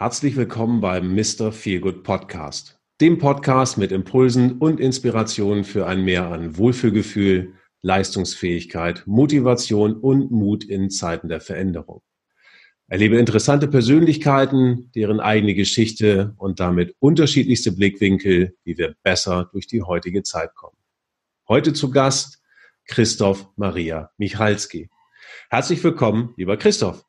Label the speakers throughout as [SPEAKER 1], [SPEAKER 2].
[SPEAKER 1] Herzlich willkommen beim Mr. Feelgood Podcast, dem Podcast mit Impulsen und Inspirationen für ein Mehr an Wohlfühlgefühl, Leistungsfähigkeit, Motivation und Mut in Zeiten der Veränderung. Erlebe interessante Persönlichkeiten, deren eigene Geschichte und damit unterschiedlichste Blickwinkel, wie wir besser durch die heutige Zeit kommen. Heute zu Gast Christoph Maria Michalski. Herzlich willkommen, lieber Christoph.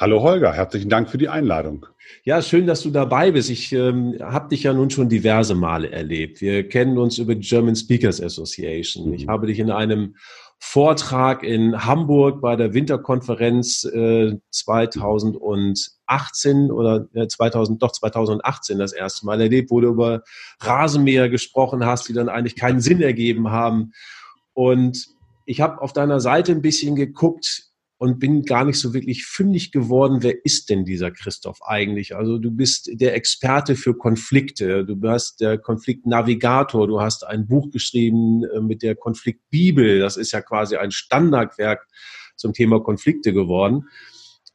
[SPEAKER 2] Hallo Holger, herzlichen Dank für die Einladung.
[SPEAKER 1] Ja, schön, dass du dabei bist. Ich ähm, habe dich ja nun schon diverse Male erlebt. Wir kennen uns über die German Speakers Association. Mhm. Ich habe dich in einem Vortrag in Hamburg bei der Winterkonferenz äh, 2018 oder äh, 2000, doch 2018 das erste Mal erlebt, wo du über Rasenmäher gesprochen hast, die dann eigentlich keinen Sinn ergeben haben. Und ich habe auf deiner Seite ein bisschen geguckt, und bin gar nicht so wirklich fündig geworden, wer ist denn dieser Christoph eigentlich? Also du bist der Experte für Konflikte, du bist der Konfliktnavigator, du hast ein Buch geschrieben äh, mit der Konfliktbibel, das ist ja quasi ein Standardwerk zum Thema Konflikte geworden.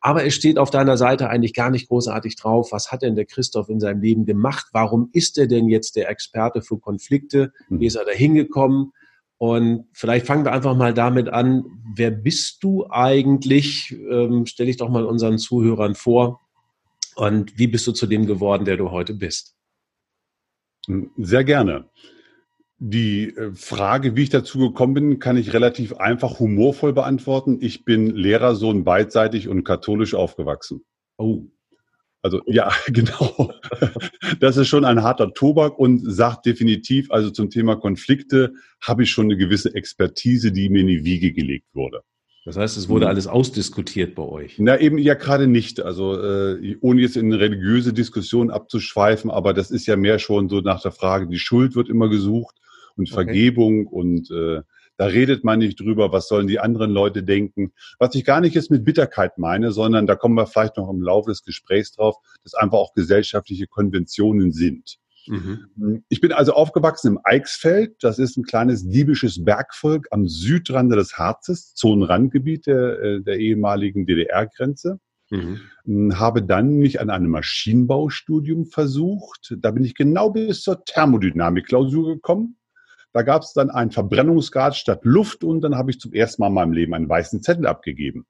[SPEAKER 1] Aber es steht auf deiner Seite eigentlich gar nicht großartig drauf, was hat denn der Christoph in seinem Leben gemacht? Warum ist er denn jetzt der Experte für Konflikte? Wie mhm. ist er da hingekommen? Und vielleicht fangen wir einfach mal damit an, wer bist du eigentlich? Ähm, stell dich doch mal unseren Zuhörern vor. Und wie bist du zu dem geworden, der du heute bist?
[SPEAKER 2] Sehr gerne. Die äh, Frage, wie ich dazu gekommen bin, kann ich relativ einfach humorvoll beantworten. Ich bin Lehrersohn beidseitig und katholisch aufgewachsen. Oh. Also ja, genau. Das ist schon ein harter Tobak und sagt definitiv, also zum Thema Konflikte habe ich schon eine gewisse Expertise, die mir in die Wiege gelegt wurde.
[SPEAKER 1] Das heißt, es wurde mhm. alles ausdiskutiert bei euch?
[SPEAKER 2] Na eben ja gerade nicht. Also äh, ohne jetzt in religiöse Diskussion abzuschweifen, aber das ist ja mehr schon so nach der Frage, die Schuld wird immer gesucht und okay. Vergebung und äh, da redet man nicht drüber, was sollen die anderen Leute denken. Was ich gar nicht jetzt mit Bitterkeit meine, sondern da kommen wir vielleicht noch im Laufe des Gesprächs drauf, dass einfach auch gesellschaftliche Konventionen sind. Mhm. Ich bin also aufgewachsen im Eichsfeld. Das ist ein kleines diebisches Bergvolk am Südrand des Harzes, Zonenrandgebiet der, äh, der ehemaligen DDR-Grenze. Mhm. Habe dann mich an einem Maschinenbaustudium versucht. Da bin ich genau bis zur Thermodynamik-Klausur gekommen. Da gab es dann einen Verbrennungsgrad statt Luft und dann habe ich zum ersten Mal in meinem Leben einen weißen Zettel abgegeben.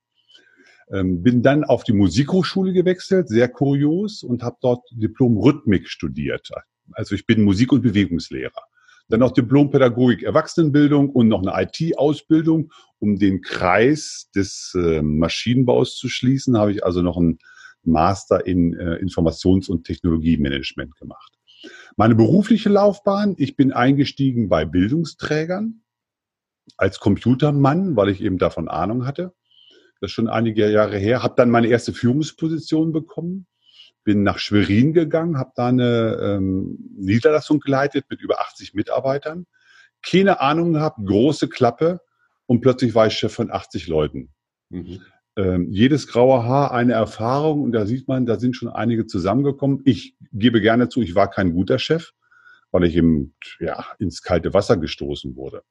[SPEAKER 2] Ähm, bin dann auf die Musikhochschule gewechselt, sehr kurios, und habe dort Diplom Rhythmik studiert. Also ich bin Musik- und Bewegungslehrer. Dann noch Diplom Pädagogik Erwachsenenbildung und noch eine IT-Ausbildung. Um den Kreis des äh, Maschinenbaus zu schließen, habe ich also noch einen Master in äh, Informations- und Technologiemanagement gemacht. Meine berufliche Laufbahn, ich bin eingestiegen bei Bildungsträgern als Computermann, weil ich eben davon Ahnung hatte. Das ist schon einige Jahre her. Habe dann meine erste Führungsposition bekommen, bin nach Schwerin gegangen, habe da eine ähm, Niederlassung geleitet mit über 80 Mitarbeitern. Keine Ahnung gehabt, große Klappe und plötzlich war ich Chef von 80 Leuten. Mhm ähm, jedes graue Haar eine Erfahrung und da sieht man, da sind schon einige zusammengekommen. Ich gebe gerne zu, ich war kein guter Chef, weil ich eben ja, ins kalte Wasser gestoßen wurde.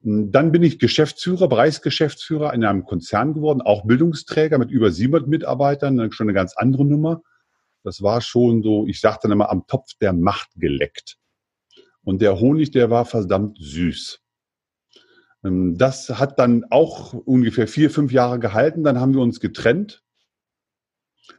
[SPEAKER 2] Dann bin ich Geschäftsführer, Bereichsgeschäftsführer in einem Konzern geworden, auch Bildungsträger mit über 700 Mitarbeitern, schon eine ganz andere Nummer. Das war schon so, ich sagte dann immer, am Topf der Macht geleckt. Und der Honig, der war verdammt süß. Ähm, das hat dann auch ungefähr vier, fünf Jahre gehalten. Dann haben wir uns getrennt.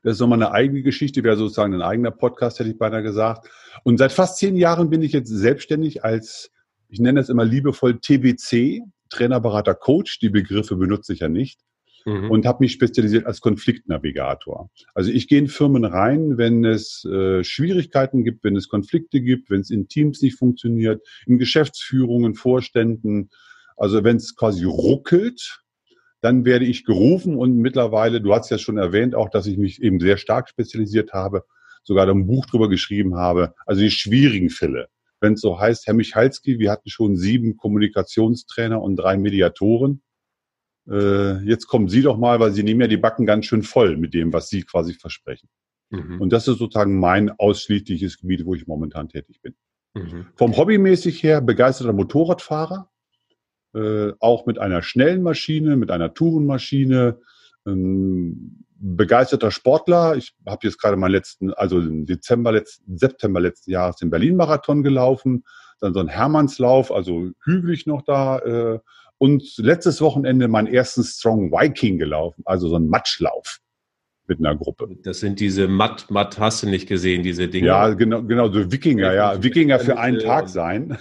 [SPEAKER 2] Das ist nochmal eine eigene Geschichte, wäre sozusagen ein eigener Podcast, hätte ich beinahe gesagt. Und seit fast zehn Jahren bin ich jetzt selbstständig als, ich nenne es immer liebevoll TBC, Trainer, Berater, Coach. Die Begriffe benutze ich ja nicht. Mhm. Und habe mich spezialisiert als Konfliktnavigator. Also ich gehe in Firmen rein, wenn es äh, Schwierigkeiten gibt, wenn es Konflikte gibt, wenn es in Teams nicht funktioniert, in Geschäftsführungen, Vorständen, also wenn es quasi ruckelt, dann werde ich gerufen und mittlerweile, du hast ja schon erwähnt, auch, dass ich mich eben sehr stark spezialisiert habe, sogar ein Buch drüber geschrieben habe, also die schwierigen Fälle. Wenn es so heißt, Herr Michalski, wir hatten schon sieben Kommunikationstrainer und drei Mediatoren. Äh, jetzt kommen Sie doch mal, weil Sie nehmen ja die Backen ganz schön voll mit dem, was Sie quasi versprechen. Mhm. Und das ist sozusagen mein ausschließliches Gebiet, wo ich momentan tätig bin. Mhm. Vom Hobbymäßig her begeisterter Motorradfahrer, äh, auch mit einer schnellen Maschine, mit einer Tourenmaschine, ähm, begeisterter Sportler. Ich habe jetzt gerade meinen letzten, also im Dezember letzten, September letzten Jahres den Berlin-Marathon gelaufen, dann so ein Hermannslauf, also hügelig noch da. Äh, und letztes Wochenende meinen ersten Strong Viking gelaufen, also so ein Matschlauf mit einer Gruppe.
[SPEAKER 1] Das sind diese Matt, Matt hast du nicht gesehen, diese Dinge.
[SPEAKER 2] Ja, genau, genau, so Wikinger, ja. Wikinger für einen Tag sein.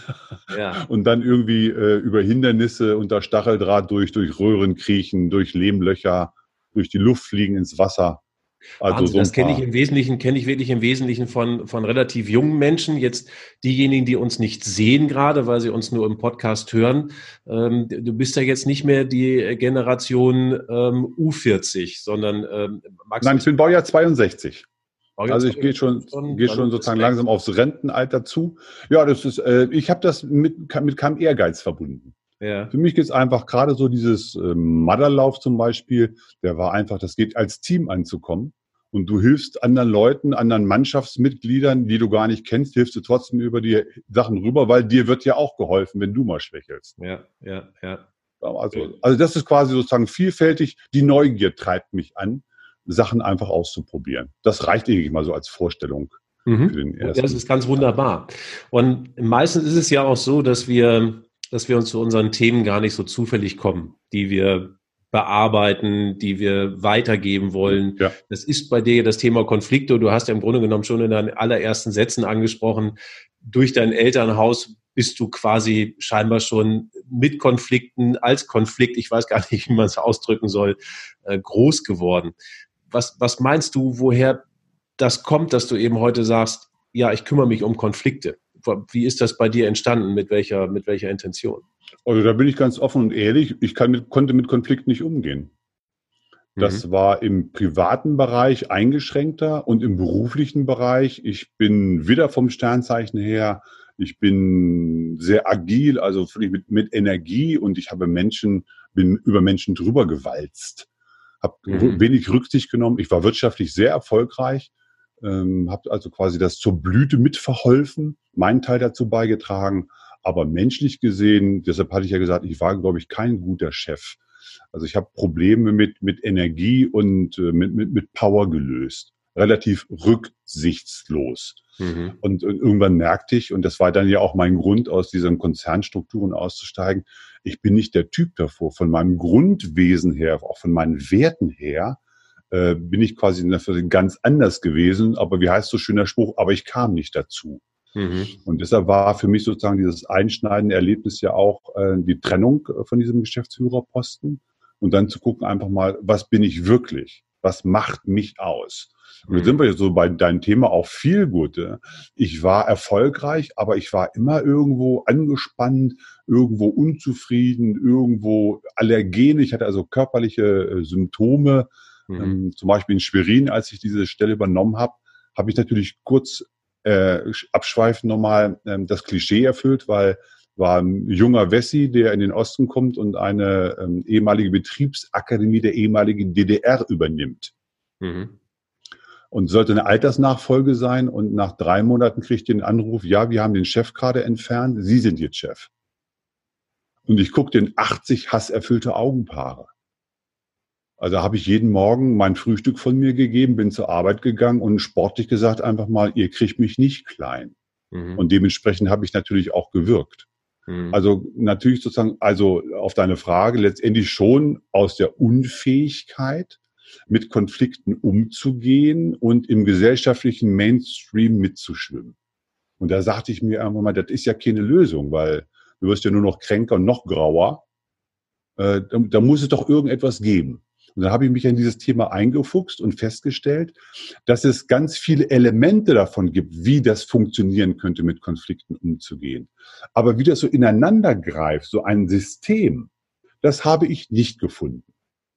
[SPEAKER 2] Ja. Und dann irgendwie äh, über Hindernisse unter Stacheldraht durch, durch Röhren kriechen, durch Lehmlöcher, durch die Luft fliegen ins Wasser.
[SPEAKER 1] Also so das kenne ich im Wesentlichen, kenne ich wirklich im Wesentlichen von, von relativ jungen Menschen. Jetzt diejenigen, die uns nicht sehen gerade, weil sie uns nur im Podcast hören. Ähm, du bist ja jetzt nicht mehr die Generation ähm, U40, sondern
[SPEAKER 2] ähm, Nein, ich bin Baujahr 62. Baujahr also ich gehe schon, gehe schon sozusagen langsam aufs Rentenalter zu. Ja, das ist, äh, ich habe das mit, mit keinem Ehrgeiz verbunden. Ja. Für mich geht es einfach gerade so dieses äh, Madderlauf zum Beispiel, der war einfach, das geht als Team anzukommen. Und du hilfst anderen Leuten, anderen Mannschaftsmitgliedern, die du gar nicht kennst, hilfst du trotzdem über die Sachen rüber, weil dir wird ja auch geholfen, wenn du mal schwächelst.
[SPEAKER 1] Ja, ja, ja.
[SPEAKER 2] Also, also das ist quasi sozusagen vielfältig. Die Neugier treibt mich an, Sachen einfach auszuprobieren. Das reicht irgendwie mal so als Vorstellung.
[SPEAKER 1] Mhm. Für den ersten. Das ist ganz wunderbar. Und meistens ist es ja auch so, dass wir dass wir uns zu unseren Themen gar nicht so zufällig kommen, die wir bearbeiten, die wir weitergeben wollen. Ja. Das ist bei dir das Thema Konflikte. Du hast ja im Grunde genommen schon in deinen allerersten Sätzen angesprochen, durch dein Elternhaus bist du quasi scheinbar schon mit Konflikten, als Konflikt, ich weiß gar nicht, wie man es ausdrücken soll, äh, groß geworden. Was, was meinst du, woher das kommt, dass du eben heute sagst, ja, ich kümmere mich um Konflikte? Wie ist das bei dir entstanden? Mit welcher, mit welcher Intention?
[SPEAKER 2] Also da bin ich ganz offen und ehrlich. Ich mit, konnte mit Konflikten nicht umgehen. Das mhm. war im privaten Bereich eingeschränkter und im beruflichen Bereich. Ich bin wieder vom Sternzeichen her. Ich bin sehr agil, also mit, mit Energie und ich habe Menschen, bin über Menschen drüber gewalzt. Habe mhm. wenig Rücksicht genommen. Ich war wirtschaftlich sehr erfolgreich ähm, habe also quasi das zur Blüte mitverholfen, meinen Teil dazu beigetragen. Aber menschlich gesehen, deshalb hatte ich ja gesagt, ich war, glaube ich, kein guter Chef. Also ich habe Probleme mit, mit Energie und äh, mit, mit, mit Power gelöst. Relativ rücksichtslos. Mhm. Und, und irgendwann merkte ich, und das war dann ja auch mein Grund, aus diesen Konzernstrukturen auszusteigen, ich bin nicht der Typ davor. Von meinem Grundwesen her, auch von meinen Werten her, äh, bin ich quasi ganz anders gewesen. Aber wie heißt so schöner Spruch, aber ich kam nicht dazu. Mhm. Und deshalb war für mich sozusagen dieses einschneidende Erlebnis ja auch äh, die Trennung äh, von diesem Geschäftsführerposten und dann zu gucken einfach mal, was bin ich wirklich? Was macht mich aus? Und jetzt mhm. sind wir jetzt so bei deinem Thema auch viel Gute. Ich war erfolgreich, aber ich war immer irgendwo angespannt, irgendwo unzufrieden, irgendwo allergen. Ich hatte also körperliche äh, Symptome, Mhm. Ähm, zum Beispiel in Schwerin, als ich diese Stelle übernommen habe, habe ich natürlich kurz äh, abschweifend nochmal ähm, das Klischee erfüllt, weil war ein junger Wessi, der in den Osten kommt und eine ähm, ehemalige Betriebsakademie der ehemaligen DDR übernimmt. Mhm. Und sollte eine Altersnachfolge sein und nach drei Monaten kriegt den Anruf, ja, wir haben den Chef gerade entfernt, Sie sind jetzt Chef. Und ich gucke den 80 hasserfüllte Augenpaare. Also habe ich jeden Morgen mein Frühstück von mir gegeben, bin zur Arbeit gegangen und sportlich gesagt einfach mal, ihr kriegt mich nicht klein. Mhm. Und dementsprechend habe ich natürlich auch gewirkt. Mhm. Also natürlich sozusagen, also auf deine Frage letztendlich schon aus der Unfähigkeit, mit Konflikten umzugehen und im gesellschaftlichen Mainstream mitzuschwimmen. Und da sagte ich mir einfach mal, das ist ja keine Lösung, weil du wirst ja nur noch kränker und noch grauer. Äh, da, da muss es doch irgendetwas geben. Und dann habe ich mich in dieses Thema eingefuchst und festgestellt, dass es ganz viele Elemente davon gibt, wie das funktionieren könnte, mit Konflikten umzugehen. Aber wie das so ineinander greift, so ein System, das habe ich nicht gefunden.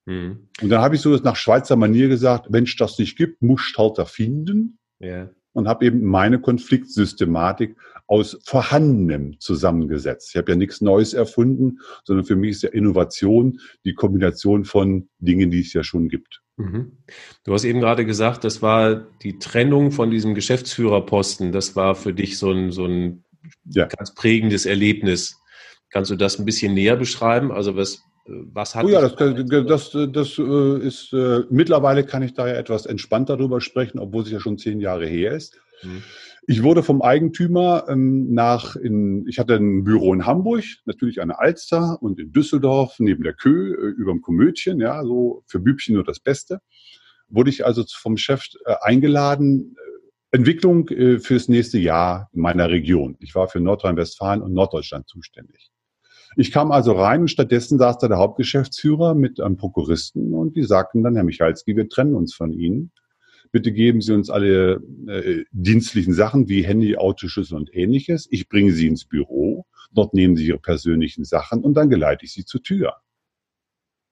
[SPEAKER 2] Mhm. Und dann habe ich so nach Schweizer Manier gesagt, wenn es das nicht gibt, muss halt finden. Ja und habe eben meine Konfliktsystematik aus Vorhandenem zusammengesetzt. Ich habe ja nichts Neues erfunden, sondern für mich ist ja Innovation die Kombination von Dingen, die es ja schon gibt. Mhm.
[SPEAKER 1] Du hast eben gerade gesagt, das war die Trennung von diesem Geschäftsführerposten. Das war für dich so ein, so ein ja. ganz prägendes Erlebnis. Kannst du das ein bisschen näher beschreiben? Also was, Was hat
[SPEAKER 2] oh ja, das, das, das, das äh, ist, äh, mittlerweile kann ich da ja etwas entspannter darüber sprechen, obwohl es ja schon zehn Jahre her ist. Hm. Ich wurde vom Eigentümer ähm, nach, in, ich hatte ein Büro in Hamburg, natürlich eine Alster und in Düsseldorf neben der Kö, äh, über dem Komödchen, ja, so für Bübchen nur das Beste. Wurde ich also vom Chef äh, eingeladen, äh, Entwicklung äh, fürs nächste Jahr in meiner Region. Ich war für Nordrhein-Westfalen und Norddeutschland zuständig. Ich kam also rein und stattdessen saß da der Hauptgeschäftsführer mit einem Prokuristen und die sagten dann, Herr Michalski, wir trennen uns von Ihnen. Bitte geben Sie uns alle äh, dienstlichen Sachen wie Handy, Autoschlüssel und ähnliches. Ich bringe Sie ins Büro. Dort nehmen Sie Ihre persönlichen Sachen und dann geleite ich Sie zur Tür.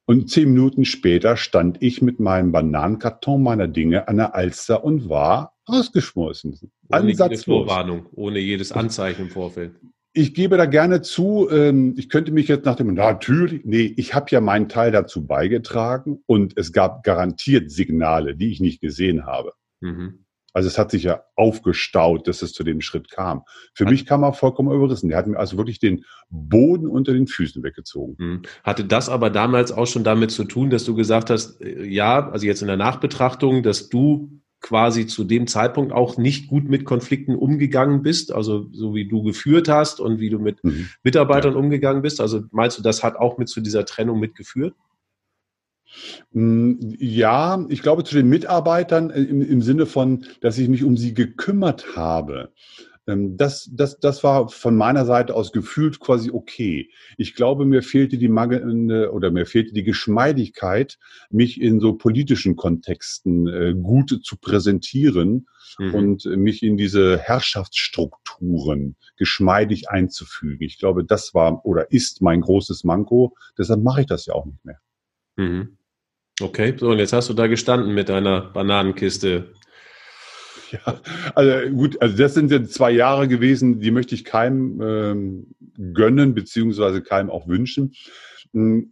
[SPEAKER 2] Und zehn Minuten später stand ich mit meinem Bananenkarton meiner Dinge an der Alster und war ausgeschmissen.
[SPEAKER 1] Ohne jede Vorwarnung, ohne jedes Anzeichen im Vorfeld
[SPEAKER 2] ich gebe da gerne zu, ähm, ich könnte mich jetzt nach dem, natürlich, nee, ich habe ja meinen Teil dazu beigetragen und es gab garantiert Signale, die ich nicht gesehen habe. Mhm. Also es hat sich ja aufgestaut, dass es zu dem Schritt kam. Für hat mich kam er vollkommen überrissen. Der hat mir also wirklich den Boden unter den Füßen weggezogen. Mhm.
[SPEAKER 1] Hatte das aber damals auch schon damit zu tun, dass du gesagt hast, äh, ja, also jetzt in der Nachbetrachtung, dass du quasi zu dem Zeitpunkt auch nicht gut mit Konflikten umgegangen bist, also so wie du geführt hast und wie du mit mhm. Mitarbeitern ja. umgegangen bist. Also meinst du, das hat auch mit zu dieser Trennung mitgeführt?
[SPEAKER 2] Mm, ja, ich glaube zu den Mitarbeitern im, im Sinne von, dass ich mich um sie gekümmert habe. Ähm, das, das, das war von meiner Seite aus gefühlt quasi okay. Ich glaube, mir fehlte die mangelnde oder mir fehlte die Geschmeidigkeit, mich in so politischen Kontexten äh, gut zu präsentieren mhm. und mich in diese Herrschaftsstrukturen geschmeidig einzufügen. Ich glaube, das war oder ist mein großes Manko. Deshalb mache ich das ja auch nicht mehr.
[SPEAKER 1] Mhm. Okay, so und jetzt hast du da gestanden mit deiner Bananenkiste
[SPEAKER 2] Ja, also gut, also das sind jetzt zwei Jahre gewesen, die möchte ich keinem ähm, gönnen, beziehungsweise keinem auch wünschen. Hm,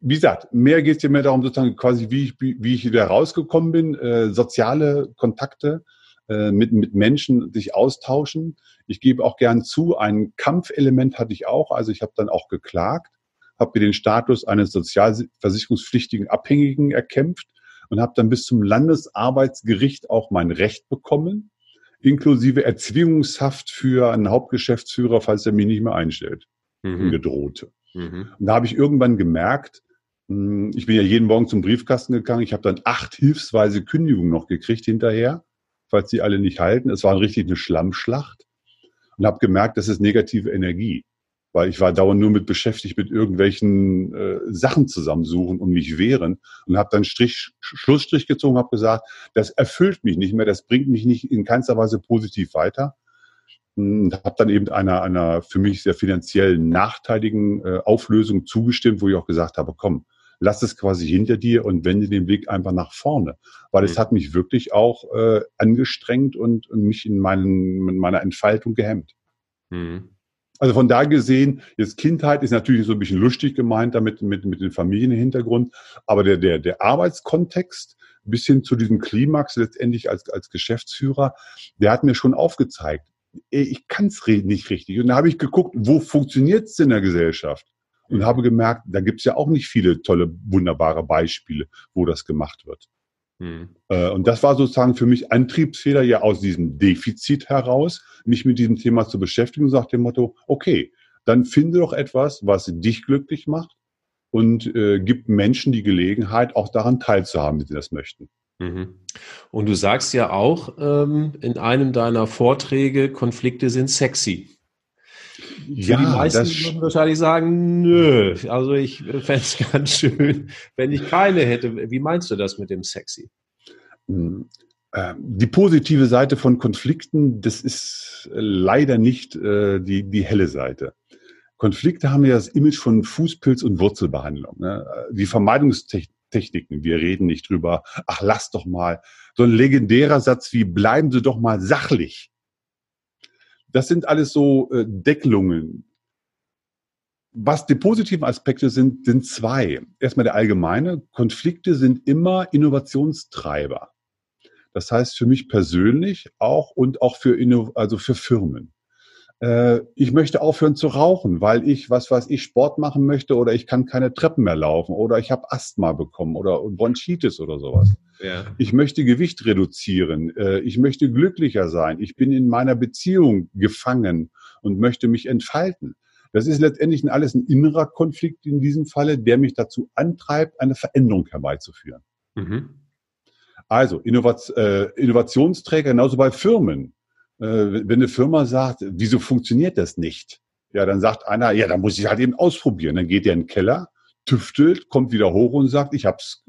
[SPEAKER 2] wie gesagt, mehr geht es ja mehr darum, sozusagen quasi, wie ich, wie ich wieder rausgekommen bin, äh, soziale Kontakte äh, mit, mit Menschen sich austauschen. Ich gebe auch gern zu, ein Kampfelement hatte ich auch, also ich habe dann auch geklagt, habe mir den Status eines sozialversicherungspflichtigen Abhängigen erkämpft und habe dann bis zum Landesarbeitsgericht auch mein Recht bekommen, inklusive Erzwingungshaft für einen Hauptgeschäftsführer, falls er mich nicht mehr einstellt, mhm. gedrohte. Mhm. Und da habe ich irgendwann gemerkt, hm, ich bin ja jeden Morgen zum Briefkasten gegangen, ich habe dann acht hilfsweise Kündigungen noch gekriegt hinterher, falls sie alle nicht halten. Es war richtig eine Schlammschlacht und habe gemerkt, das ist negative Energie weil ich war dauernd nur mit beschäftigt mit irgendwelchen äh, Sachen zusammensuchen und mich wehren und habe dann Strich, Schlussstrich gezogen, habe gesagt, das erfüllt mich nicht mehr, das bringt mich nicht in keinster Weise positiv weiter und habe dann eben einer einer für mich sehr finanziell nachteiligen äh, Auflösung zugestimmt, wo ich auch gesagt habe, komm, lass es quasi hinter dir und wende den Blick einfach nach vorne, weil mhm. es hat mich wirklich auch äh, angestrengt und mich in, meinen, in meiner Entfaltung gehemmt. Mhm. Also von da gesehen, jetzt Kindheit ist natürlich so ein bisschen lustig gemeint damit mit, mit dem Familienhintergrund, aber der, der, der Arbeitskontext bis hin zu diesem Klimax letztendlich als, als Geschäftsführer, der hat mir schon aufgezeigt, ich kann es nicht richtig. Und da habe ich geguckt, wo funktioniert es in der Gesellschaft? Und habe gemerkt, da gibt es ja auch nicht viele tolle, wunderbare Beispiele, wo das gemacht wird. Mhm. Und das war sozusagen für mich Antriebsfehler, ja aus diesem Defizit heraus, mich mit diesem Thema zu beschäftigen und sagt dem Motto, okay, dann finde doch etwas, was dich glücklich macht und äh, gibt Menschen die Gelegenheit, auch daran teilzuhaben, wenn sie das möchten. Mhm.
[SPEAKER 1] Und du sagst ja auch ähm, in einem deiner Vorträge, Konflikte sind sexy. Ja, die meisten würden wahrscheinlich sagen, nö, also ich fände es ganz schön, wenn ich keine hätte. Wie meinst du das mit dem sexy?
[SPEAKER 2] Hm, ähm, die positive Seite von Konflikten, das ist leider nicht äh, die, die helle Seite. Konflikte haben ja das Image von Fußpilz- und Wurzelbehandlung. Ne? Die Vermeidungstechniken, wir reden nicht drüber, ach lass doch mal. So ein legendärer Satz wie, bleiben Sie doch mal sachlich. Das sind alles so äh, Deckelungen. Was die positiven Aspekte sind, sind zwei. Erstmal der allgemeine. Konflikte sind immer Innovationstreiber. Das heißt für mich persönlich auch und auch für, also für Firmen. äh, ich möchte aufhören zu rauchen, weil ich, was weiß ich, Sport machen möchte oder ich kann keine Treppen mehr laufen oder ich habe Asthma bekommen oder Bronchitis oder sowas. Ja. Ich möchte Gewicht reduzieren. Äh, ich möchte glücklicher sein. Ich bin in meiner Beziehung gefangen und möchte mich entfalten. Das ist letztendlich alles ein innerer Konflikt in diesem Falle, der mich dazu antreibt, eine Veränderung herbeizuführen. Mhm. Also äh, Innovationsträger genauso bei Firmen. Äh, wenn eine Firma sagt, wieso funktioniert das nicht? Ja, dann sagt einer, ja, dann muss ich halt eben ausprobieren. Dann geht er in den Keller, tüftelt, kommt wieder hoch und sagt, ich hab's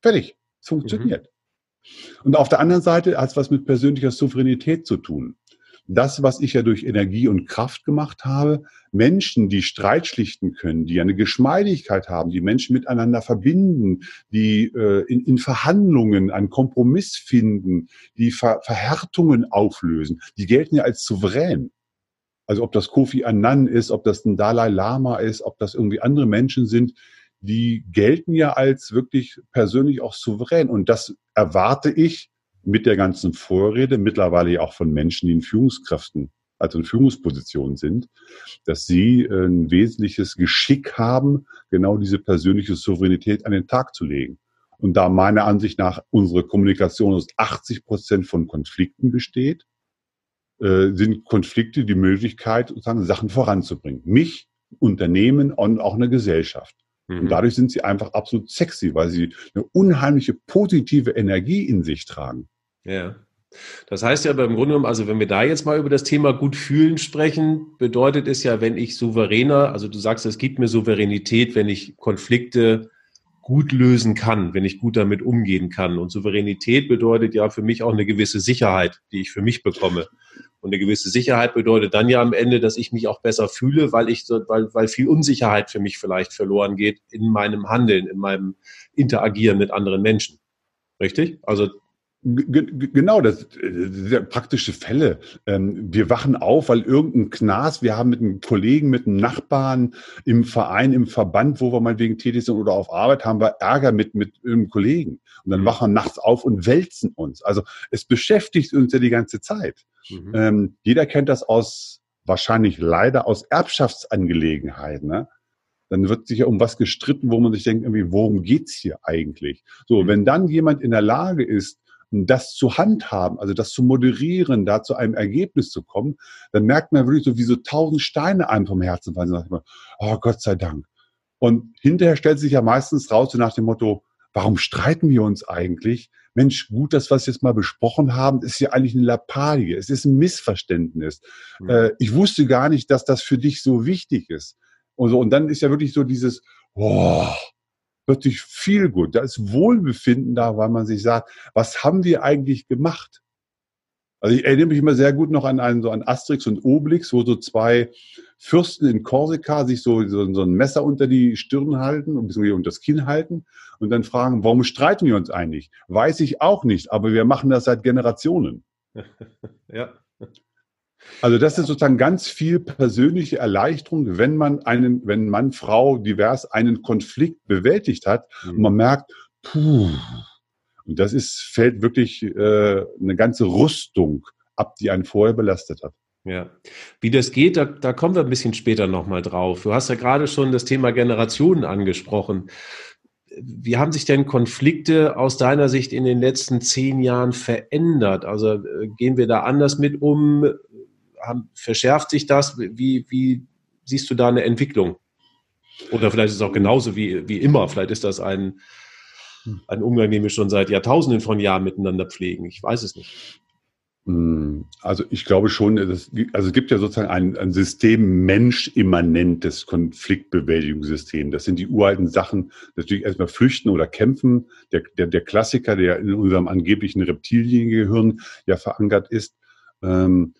[SPEAKER 2] fertig. Es funktioniert. Mhm. Und auf der anderen Seite hat es was mit persönlicher Souveränität zu tun das, was ich ja durch Energie und Kraft gemacht habe, Menschen, die Streit schlichten können, die eine Geschmeidigkeit haben, die Menschen miteinander verbinden, die äh, in, in Verhandlungen einen Kompromiss finden, die Ver Verhärtungen auflösen, die gelten ja als souverän. Also ob das Kofi Annan ist, ob das ein Dalai Lama ist, ob das irgendwie andere Menschen sind, die gelten ja als wirklich persönlich auch souverän. Und das erwarte ich mit der ganzen Vorrede, mittlerweile ja auch von Menschen, die in Führungskräften, also in Führungspositionen sind, dass sie ein wesentliches Geschick haben, genau diese persönliche Souveränität an den Tag zu legen. Und da meiner Ansicht nach unsere Kommunikation aus 80 Prozent von Konflikten besteht, äh, sind Konflikte die Möglichkeit, sozusagen Sachen voranzubringen. Mich, Unternehmen und auch eine Gesellschaft. Mhm. Und dadurch sind sie einfach absolut sexy, weil sie eine unheimliche positive Energie in sich tragen.
[SPEAKER 1] Ja. Das heißt ja aber im Grunde genommen, also wenn wir da jetzt mal über das Thema gut fühlen sprechen, bedeutet es ja, wenn ich souveräner, also du sagst, es gibt mir Souveränität, wenn ich Konflikte gut lösen kann, wenn ich gut damit umgehen kann. Und Souveränität bedeutet ja für mich auch eine gewisse Sicherheit, die ich für mich bekomme. Und eine gewisse Sicherheit bedeutet dann ja am Ende, dass ich mich auch besser fühle, weil ich weil, weil viel Unsicherheit für mich vielleicht verloren geht in meinem Handeln, in meinem Interagieren mit anderen Menschen. Richtig? Also
[SPEAKER 2] Genau, das, das sind praktische Fälle. Ähm, wir wachen auf, weil irgendein Knas, wir haben mit einem Kollegen, mit einem Nachbarn im Verein, im Verband, wo wir meinetwegen tätig sind oder auf Arbeit, haben wir Ärger mit, mit einem Kollegen. Und dann mhm. wachen wir nachts auf und wälzen uns. Also es beschäftigt uns ja die ganze Zeit. Mhm. Ähm, jeder kennt das aus, wahrscheinlich leider aus Erbschaftsangelegenheiten. Ne? dann wird sich ja um was gestritten, wo man sich denkt, irgendwie, worum geht's hier eigentlich? So, mhm. wenn dann jemand in der Lage ist, das zu handhaben, also das zu moderieren, da zu einem Ergebnis zu kommen, dann merkt man wirklich so, wie so tausend Steine einem vom Herzen fallen. Sagt man, oh Gott sei Dank. Und hinterher stellt sich ja meistens raus, so nach dem Motto, warum streiten wir uns eigentlich? Mensch, gut, dass wir es jetzt mal besprochen haben, ist ja eigentlich eine Lappalie. Es ist ein Missverständnis. Mhm. Äh, ich wusste gar nicht, dass das für dich so wichtig ist. Und, so, und dann ist ja wirklich so dieses, oh, plötzlich viel gut. Da ist Wohlbefinden da, weil man sich sagt, was haben wir eigentlich gemacht? Also ich erinnere mich immer sehr gut noch an einen, so an Asterix und Obelix, wo so zwei Fürsten in Korsika sich so, so, so ein Messer unter die Stirn halten und unter das Kinn halten und dann fragen, warum streiten wir uns eigentlich? Weiß ich auch nicht, aber wir machen das seit Generationen. ja. Also das ist sozusagen ganz viel persönliche Erleichterung, wenn man einen, wenn Mann, Frau divers einen Konflikt bewältigt hat mhm. und man merkt, puh, und das ist, fällt wirklich äh, eine ganze Rüstung ab, die einen vorher belastet hat.
[SPEAKER 1] Ja, wie das geht, da, da kommen wir ein bisschen später nochmal drauf. Du hast ja gerade schon das Thema Generationen angesprochen. Wie haben sich denn Konflikte aus deiner Sicht in den letzten zehn Jahren verändert? Also äh, gehen wir da anders mit um? Haben, verschärft sich das? Wie, wie siehst du da eine Entwicklung? Oder vielleicht ist es auch genauso wie, wie immer. Vielleicht ist das ein, ein Umgang, den wir schon seit Jahrtausenden von Jahren miteinander pflegen. Ich weiß es nicht.
[SPEAKER 2] Hm, also ich glaube schon, dass, also es gibt ja sozusagen ein, ein System menschimmanentes Konfliktbewältigungssystem. Das sind die uralten Sachen, natürlich erstmal flüchten oder kämpfen. Der, der, der Klassiker, der in unserem angeblichen Reptiliengehirn ja verankert ist. Ähm,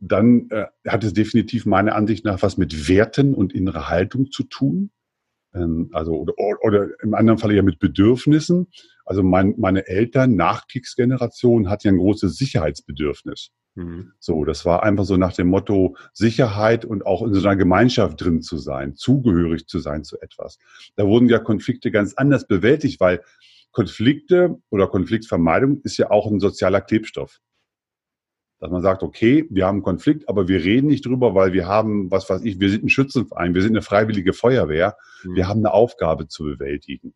[SPEAKER 2] dann äh, hat es definitiv meiner Ansicht nach was mit Werten und innerer Haltung zu tun. Ähm, also oder, oder im anderen Falle ja mit Bedürfnissen. Also mein, meine Eltern, Nachkriegsgeneration, hatten ja ein großes Sicherheitsbedürfnis. Mhm. So, das war einfach so nach dem Motto Sicherheit und auch in so einer Gemeinschaft drin zu sein, zugehörig zu sein zu etwas. Da wurden ja Konflikte ganz anders bewältigt, weil Konflikte oder Konfliktvermeidung ist ja auch ein sozialer Klebstoff. Dass man sagt, okay, wir haben einen Konflikt, aber wir reden nicht drüber, weil wir haben, was weiß ich, wir sind ein Schützenverein, wir sind eine freiwillige Feuerwehr, mhm. wir haben eine Aufgabe zu bewältigen,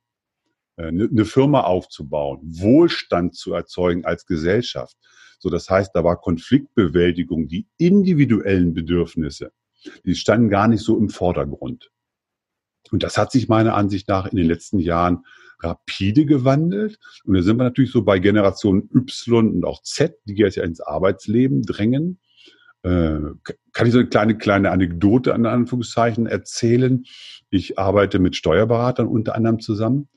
[SPEAKER 2] äh, eine Firma aufzubauen, Wohlstand zu erzeugen als Gesellschaft. So, das heißt, da war Konfliktbewältigung, die individuellen Bedürfnisse, die standen gar nicht so im Vordergrund. Und das hat sich meiner Ansicht nach in den letzten Jahren rapide gewandelt. Und da sind wir natürlich so bei Generation Y und auch Z, die jetzt ja ins Arbeitsleben drängen. Äh, kann ich so eine kleine, kleine Anekdote an Anführungszeichen erzählen? Ich arbeite mit Steuerberatern unter anderem zusammen.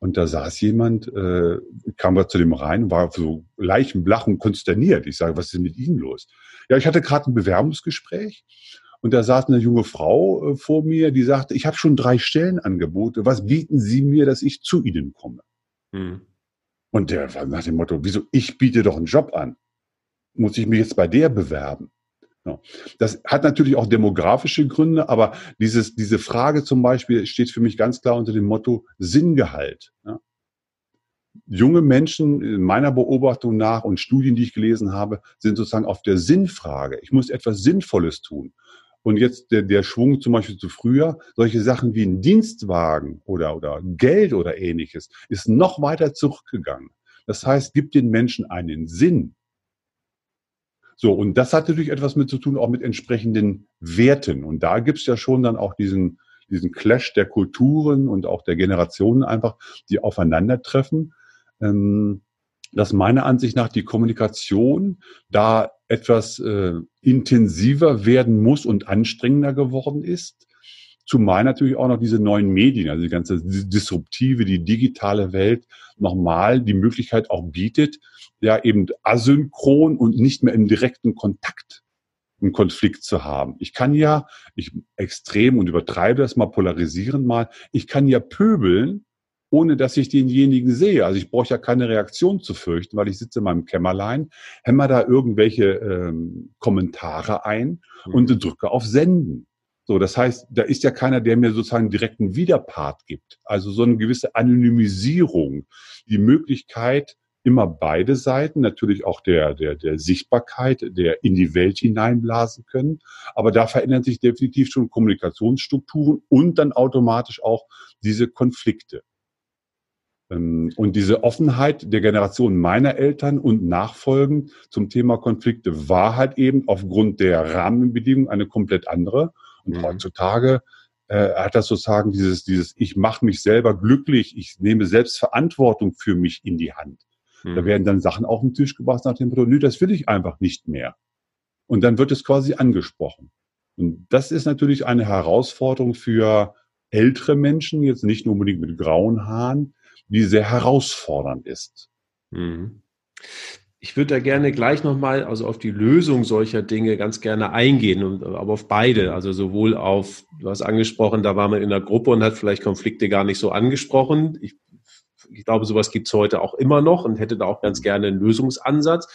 [SPEAKER 2] Und da saß jemand, äh, kam da zu dem rein, war so leichenblach und konsterniert. Ich sage, was ist mit Ihnen los? Ja, ich hatte gerade ein Bewerbungsgespräch und da saß eine junge Frau äh, vor mir, die sagte, ich habe schon drei Stellenangebote. Was bieten Sie mir, dass ich zu Ihnen komme? Mhm. Und der war nach dem Motto, wieso, ich biete doch einen Job an. Muss ich mich jetzt bei der bewerben? Das hat natürlich auch demografische Gründe, aber dieses, diese Frage zum Beispiel steht für mich ganz klar unter dem Motto Sinngehalt. Ja. Junge Menschen in meiner Beobachtung nach und Studien, die ich gelesen habe, sind sozusagen auf der Sinnfrage. Ich muss etwas Sinnvolles tun. Und jetzt der, der Schwung zum Beispiel zu früher, solche Sachen wie ein Dienstwagen oder, oder Geld oder ähnliches, ist noch weiter zurückgegangen. Das heißt, gibt den Menschen einen Sinn. So, und das hat natürlich etwas mit zu tun, auch mit entsprechenden Werten. Und da gibt's ja schon dann auch diesen, diesen Clash der Kulturen und auch der Generationen einfach, die aufeinandertreffen. Ähm, dass meiner Ansicht nach die Kommunikation da etwas äh, intensiver werden muss und anstrengender geworden ist. Zumal natürlich auch noch diese neuen Medien, also die ganze disruptive, die digitale Welt nochmal die Möglichkeit auch bietet, ja eben asynchron und nicht mehr im direkten Kontakt einen Konflikt zu haben. Ich kann ja, ich extrem und übertreibe das mal, polarisieren mal, ich kann ja pöbeln, ohne dass ich denjenigen sehe. Also ich brauche ja keine Reaktion zu fürchten, weil ich sitze in meinem Kämmerlein, hämmer da irgendwelche ähm, Kommentare ein mhm. und drücke auf Senden. So, das heißt, da ist ja keiner, der mir sozusagen direkten Widerpart gibt. Also so eine gewisse Anonymisierung, die Möglichkeit, immer beide Seiten, natürlich auch der, der, der Sichtbarkeit, der in die Welt hineinblasen können. Aber da verändern sich definitiv schon Kommunikationsstrukturen und dann automatisch auch diese Konflikte. Ähm, und diese Offenheit der Generation meiner Eltern und nachfolgend zum Thema Konflikte war halt eben aufgrund der Rahmenbedingungen eine komplett andere. Und mhm. heutzutage äh, hat das sozusagen dieses, dieses, ich mache mich selber glücklich, ich nehme selbst Verantwortung für mich in die Hand. Mhm. Da werden dann Sachen auf den Tisch gebracht nach dem Motto, nö, das will ich einfach nicht mehr. Und dann wird es quasi angesprochen. Und das ist natürlich eine Herausforderung für ältere Menschen, jetzt nicht nur unbedingt mit grauen Haaren, die sehr herausfordernd ist. Mhm.
[SPEAKER 1] Ich würde da gerne gleich nochmal, also auf die Lösung solcher Dinge ganz gerne eingehen, und, aber auf beide. Also sowohl auf, du hast angesprochen, da war man in der Gruppe und hat vielleicht Konflikte gar nicht so angesprochen. Ich, ich glaube, sowas gibt es heute auch immer noch und hätte da auch ganz gerne einen Lösungsansatz.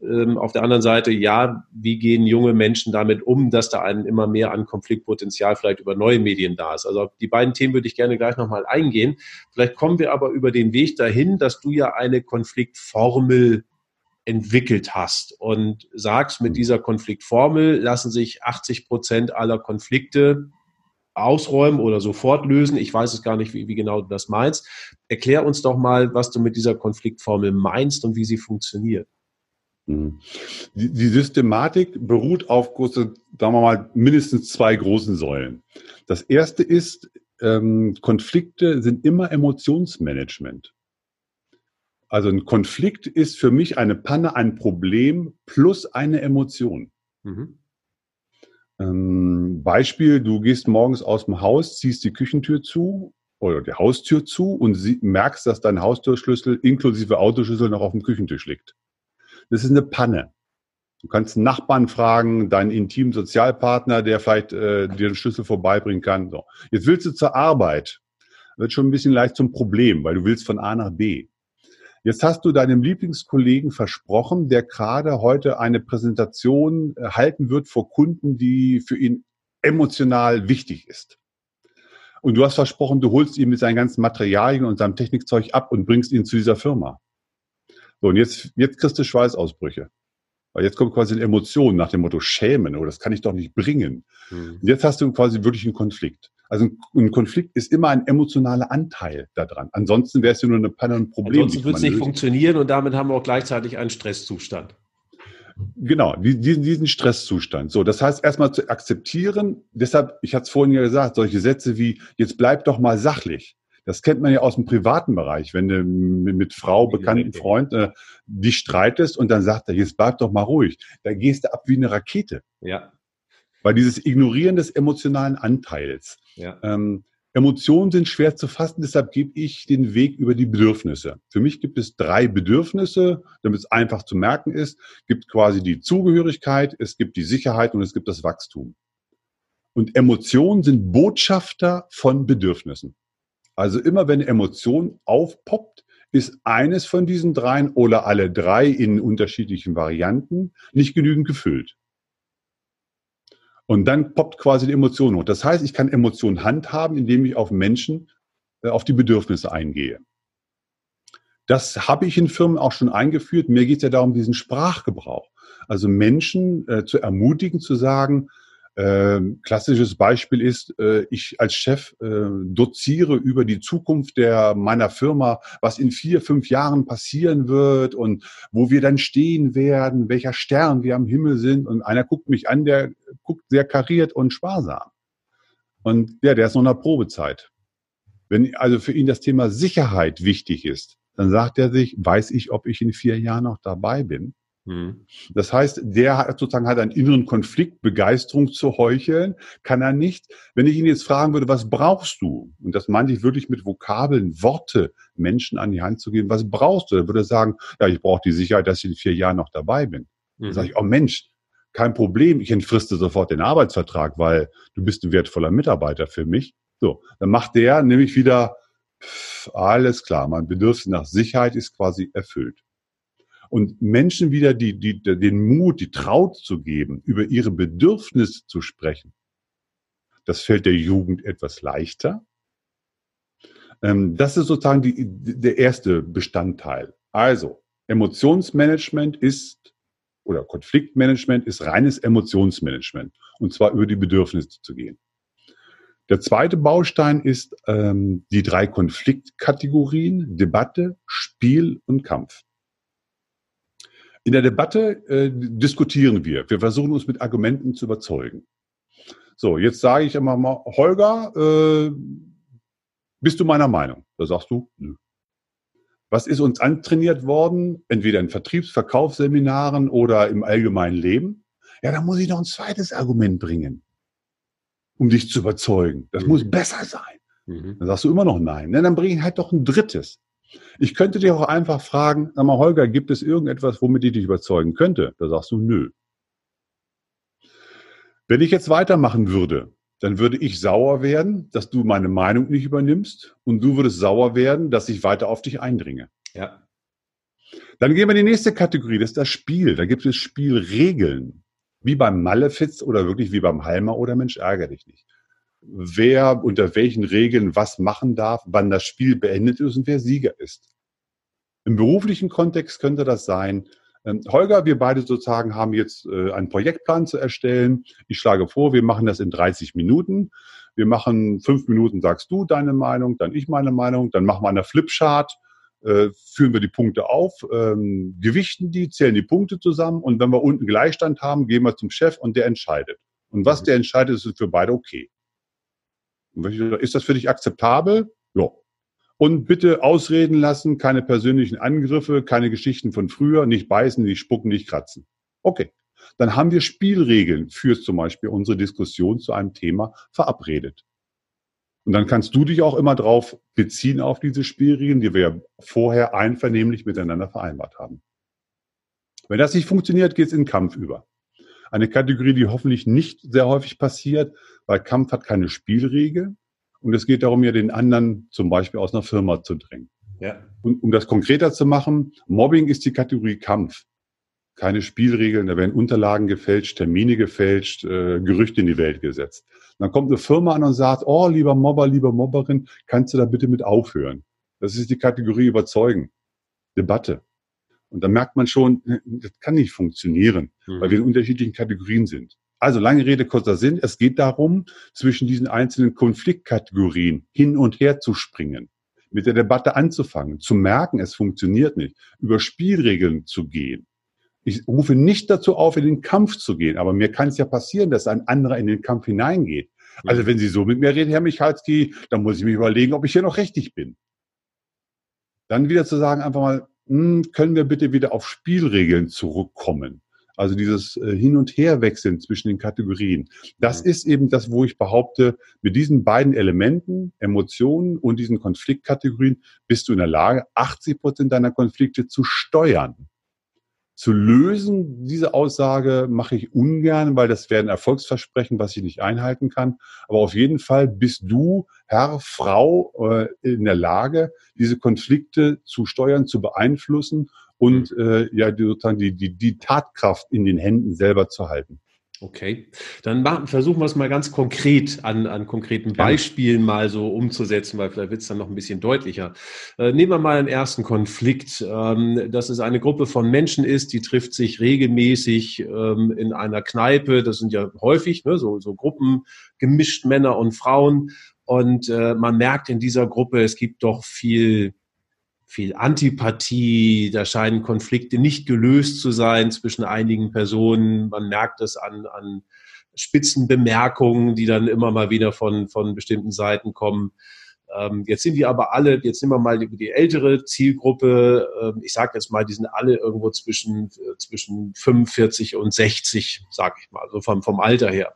[SPEAKER 1] Ähm, auf der anderen Seite, ja, wie gehen junge Menschen damit um, dass da ein immer mehr an Konfliktpotenzial vielleicht über neue Medien da ist? Also die beiden Themen würde ich gerne gleich nochmal eingehen. Vielleicht kommen wir aber über den Weg dahin, dass du ja eine Konfliktformel entwickelt hast und sagst, mit dieser Konfliktformel lassen sich 80 Prozent aller Konflikte ausräumen oder sofort lösen. Ich weiß es gar nicht, wie, wie, genau du das meinst. Erklär uns doch mal, was du mit dieser Konfliktformel meinst und wie sie funktioniert.
[SPEAKER 2] Die, die Systematik beruht auf große, sagen wir mal, mindestens zwei großen Säulen. Das erste ist, ähm, Konflikte sind immer Emotionsmanagement. Also ein Konflikt ist für mich eine Panne, ein Problem plus eine Emotion. Mhm. Ähm, Beispiel, du gehst morgens aus dem Haus, ziehst die Küchentür zu oder die Haustür zu und sie, merkst, dass dein Haustürschlüssel inklusive Autoschlüssel noch auf dem Küchentisch liegt. Das ist eine Panne. Du kannst einen Nachbarn fragen, deinen intimen Sozialpartner, der vielleicht äh, dir den Schlüssel vorbeibringen kann. So. Jetzt willst du zur Arbeit. Wird schon ein bisschen leicht zum Problem, weil du willst von A nach B. Jetzt hast du deinem Lieblingskollegen versprochen, der gerade heute eine Präsentation äh, halten wird vor Kunden, die für ihn emotional wichtig ist. Und du hast versprochen, du holst ihn mit seinen ganzen Materialien und seinem Technikzeug ab und bringst ihn zu dieser Firma. So, und jetzt, jetzt kriegst du Schweißausbrüche. Weil jetzt kommt quasi eine Emotion nach dem Motto schämen oder das kann ich doch nicht bringen. Mhm. Jetzt hast du quasi wirklich einen Konflikt. Also ein Konflikt ist immer ein emotionaler Anteil daran. Ansonsten wäre es ja nur eine Panne und Problem.
[SPEAKER 1] Ansonsten wird es nicht funktionieren und damit haben wir auch gleichzeitig einen Stresszustand.
[SPEAKER 2] Genau, diesen, diesen Stresszustand. So, das heißt erstmal zu akzeptieren. Deshalb, ich hatte es vorhin ja gesagt, solche Sätze wie, jetzt bleib doch mal sachlich. Das kennt man ja aus dem privaten Bereich, wenn du mit Frau, bekannten Freund äh, die streitest und dann sagt er, jetzt bleib doch mal ruhig. Da gehst du ab wie eine Rakete.
[SPEAKER 1] Ja.
[SPEAKER 2] Weil dieses Ignorieren des emotionalen Anteils.
[SPEAKER 1] Ja.
[SPEAKER 2] Ähm, Emotionen sind schwer zu fassen, deshalb gebe ich den Weg über die Bedürfnisse. Für mich gibt es drei Bedürfnisse, damit es einfach zu merken ist. Es gibt quasi die Zugehörigkeit, es gibt die Sicherheit und es gibt das Wachstum. Und Emotionen sind Botschafter von Bedürfnissen. Also immer wenn Emotion aufpoppt, ist eines von diesen dreien oder alle drei in unterschiedlichen Varianten nicht genügend gefüllt. Und dann poppt quasi die Emotion hoch. Das heißt, ich kann Emotionen handhaben, indem ich auf Menschen, äh, auf die Bedürfnisse eingehe. Das habe ich in Firmen auch schon eingeführt. Mir geht es ja darum, diesen Sprachgebrauch. Also Menschen äh, zu ermutigen, zu sagen, ähm, klassisches Beispiel ist, äh, ich als Chef äh, doziere über die Zukunft der meiner Firma, was in vier, fünf Jahren passieren wird und wo wir dann stehen werden, welcher Stern wir am Himmel sind. Und einer guckt mich an, der guckt sehr kariert und sparsam. Und ja, der ist noch in der Probezeit. Wenn also für ihn das Thema Sicherheit wichtig ist, dann sagt er sich, weiß ich, ob ich in vier Jahren noch dabei bin? Mhm. Das heißt, der hat sozusagen hat einen inneren Konflikt, Begeisterung zu heucheln, kann er nicht. Wenn ich ihn jetzt fragen würde, was brauchst du? Und das meinte ich wirklich mit Vokabeln, Worte Menschen an die Hand zu geben. Was brauchst du? Dann würde er sagen, ja, ich brauche die Sicherheit, dass ich in vier Jahren noch dabei bin. Mhm. Dann sage ich, oh Mensch, kein Problem, ich entfriste sofort den Arbeitsvertrag, weil du bist ein wertvoller Mitarbeiter für mich. So, dann macht der nämlich wieder, pff, alles klar, mein Bedürfnis nach Sicherheit ist quasi erfüllt und Menschen wieder die, die, den Mut, die Traut zu geben, über ihre Bedürfnisse zu sprechen. Das fällt der Jugend etwas leichter. Ähm, das ist sozusagen die, der erste Bestandteil. Also, Emotionsmanagement ist oder Konfliktmanagement ist reines Emotionsmanagement und zwar über die Bedürfnisse zu gehen. Der zweite Baustein ist ähm, die drei Konfliktkategorien Debatte, Spiel und Kampf. In der Debatte äh, diskutieren wir. Wir versuchen uns mit Argumenten zu überzeugen. So, jetzt sage ich immer mal, Holger, äh, bist du meiner Meinung? Da sagst du, nö. Was ist uns antrainiert worden? Entweder in Vertriebs-, Verkaufsseminaren oder im allgemeinen Leben? Ja, da muss ich noch ein zweites Argument bringen, um dich zu überzeugen. Das mhm. muss besser sein. Mhm. Dann sagst du immer noch nein. dann bringe ich halt doch ein drittes. Ich könnte dich auch einfach fragen, sag mal, Holger, gibt es irgendetwas, womit ich dich überzeugen könnte? Da sagst du, nö. Wenn ich jetzt weitermachen würde, dann würde ich sauer werden, dass du meine Meinung nicht übernimmst und du würdest sauer werden, dass ich weiter auf dich eindringe.
[SPEAKER 1] Ja.
[SPEAKER 2] Dann gehen wir in die nächste Kategorie, das ist das Spiel. Da gibt es Spielregeln. Wie beim Malefiz oder wirklich wie beim Halmer oder Mensch, ärgere dich nicht wer unter welchen Regeln was machen darf, wann das Spiel beendet ist und wer Sieger ist. Im beruflichen Kontext könnte das sein, ähm, Holger, wir beide sozusagen haben jetzt äh, einen Projektplan zu erstellen. Ich schlage vor, wir machen das in 30 Minuten. Wir machen fünf Minuten, sagst du deine Meinung, dann ich meine Meinung, dann machen wir eine Flipchart, äh, führen wir die Punkte auf, ähm, gewichten die, zählen die Punkte zusammen und wenn wir unten Gleichstand haben, gehen wir zum Chef und der entscheidet. Und was mhm. der entscheidet, ist für beide okay. Ist das für dich akzeptabel? Ja. Und bitte ausreden lassen, keine persönlichen Angriffe, keine Geschichten von früher, nicht beißen, nicht spucken, nicht kratzen. Okay. Dann haben wir Spielregeln für zum Beispiel unsere Diskussion zu einem Thema verabredet. Und dann kannst du dich auch immer drauf beziehen auf diese Spielregeln, die wir vorher einvernehmlich miteinander vereinbart haben. Wenn das nicht funktioniert, geht es in Kampf über. Eine Kategorie, die hoffentlich nicht sehr häufig passiert, weil Kampf hat keine Spielregel. Und es geht darum, ja den anderen zum Beispiel aus einer Firma zu drängen.
[SPEAKER 1] Ja.
[SPEAKER 2] Und um das konkreter zu machen, Mobbing ist die Kategorie Kampf. Keine Spielregeln, da werden Unterlagen gefälscht, Termine gefälscht, äh, Gerüchte in die Welt gesetzt. dann kommt eine Firma an und sagt, oh, lieber Mobber, lieber Mobberin, kannst du da bitte mit aufhören? Das ist die Kategorie Überzeugen. Debatte. Und dann merkt man schon, das kann nicht funktionieren, mhm. weil wir in unterschiedlichen Kategorien sind. Also lange Rede, kurzer Sinn. Es geht darum, zwischen diesen einzelnen Konfliktkategorien hin und her zu springen, mit der Debatte anzufangen, zu merken, es funktioniert nicht, über Spielregeln zu gehen. Ich rufe nicht dazu auf, in den Kampf zu gehen, aber mir kann es ja passieren, dass ein anderer in den Kampf hineingeht. Also wenn Sie so mit mir reden, Herr Michalski, dann muss ich mich überlegen, ob ich hier noch richtig bin. Dann wieder zu sagen, einfach mal, können wir bitte wieder auf Spielregeln zurückkommen? Also dieses äh, Hin- und Herwechseln zwischen den Kategorien. Das ist eben das, wo ich behaupte, mit diesen beiden Elementen, Emotionen und diesen Konfliktkategorien, bist du in der Lage, 80 Prozent deiner Konflikte zu steuern. Zu lösen, diese Aussage mache ich ungern, weil das wäre ein Erfolgsversprechen, was ich nicht einhalten kann. Aber auf jeden Fall bist du, Herr, Frau, äh, in der Lage, diese Konflikte zu steuern, zu beeinflussen und mhm. äh, ja sozusagen die, die, die Tatkraft in den Händen selber zu halten.
[SPEAKER 1] Okay, dann machen, versuchen wir es mal ganz konkret an, an konkreten Beispielen mal so umzusetzen, weil vielleicht wird es dann noch ein bisschen deutlicher. Äh, nehmen wir mal einen ersten Konflikt, ähm, dass es eine Gruppe von Menschen ist, die trifft sich regelmäßig ähm, in einer Kneipe. Das sind ja häufig ne, so, so Gruppen, gemischt Männer und Frauen. Und äh, man merkt in dieser Gruppe, es gibt doch viel viel Antipathie, da scheinen Konflikte nicht gelöst zu sein zwischen einigen Personen. Man merkt es an, an Spitzenbemerkungen, die dann immer mal wieder von, von bestimmten Seiten kommen. Ähm, jetzt sind die aber alle, jetzt nehmen wir mal die, die ältere Zielgruppe, ähm, ich sage jetzt mal, die sind alle irgendwo zwischen, äh, zwischen 45 und 60, sage ich mal, so vom, vom Alter her.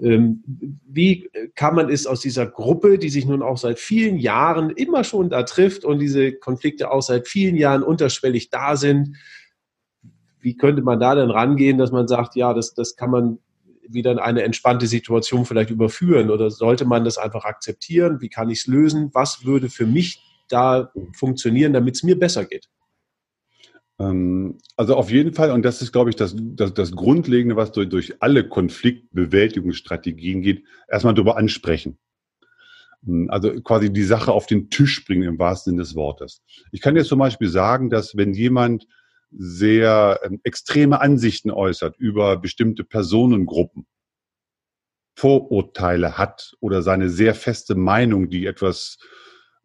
[SPEAKER 1] Ähm, wie kann man es aus dieser Gruppe, die sich nun auch seit vielen Jahren immer schon da trifft und diese Konflikte auch seit vielen Jahren unterschwellig da sind, wie könnte man da denn rangehen, dass man sagt, ja, das, das kann man wieder in eine entspannte Situation vielleicht überführen oder sollte man das einfach akzeptieren? Wie kann ich es lösen? Was würde für mich da funktionieren, damit es mir besser geht?
[SPEAKER 2] Ähm, also auf jeden Fall, und das ist, glaube ich, das, das, das Grundlegende, was durch, durch alle Konfliktbewältigungsstrategien geht, erstmal darüber ansprechen. Hm, also quasi die Sache auf den Tisch bringen im wahrsten Sinne des Wortes. Ich kann jetzt zum Beispiel sagen, dass wenn jemand sehr ähm, extreme Ansichten äußert über bestimmte Personengruppen, Vorurteile hat oder seine sehr feste Meinung, die etwas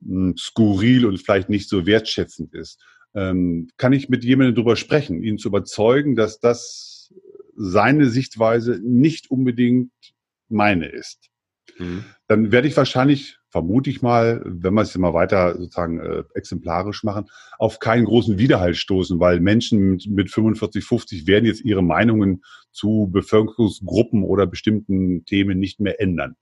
[SPEAKER 2] hm, skurril und vielleicht nicht so wertschätzend ist, ähm, kann ich mit jemandem darüber sprechen, ihn zu überzeugen, dass das seine Sichtweise nicht unbedingt meine ist. Mhm. Dann werde ich wahrscheinlich, vermute ich mal, wenn wir es mal weiter sozusagen äh, exemplarisch machen, auf keinen großen Widerhalt stoßen, weil Menschen mit, mit 45, 50 werden jetzt ihre Meinungen zu Bevölkerungsgruppen oder bestimmten Themen nicht mehr ändern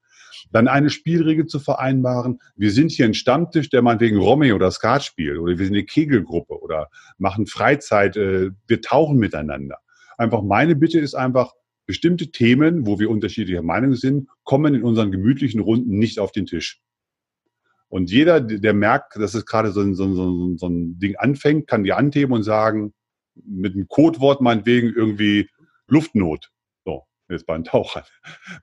[SPEAKER 2] dann eine Spielregel zu vereinbaren. Wir sind hier ein Stammtisch, der meinetwegen Romy oder Skat spielt oder wir sind eine Kegelgruppe oder machen Freizeit, äh, wir tauchen miteinander. Einfach meine Bitte ist einfach, bestimmte Themen, wo wir unterschiedlicher Meinung sind, kommen in unseren gemütlichen Runden nicht auf den Tisch. Und jeder, der merkt, dass es gerade so ein, so, ein, so ein Ding anfängt, kann die anheben und sagen, mit einem Codewort meinetwegen irgendwie Luftnot jetzt bei einem Tauchern.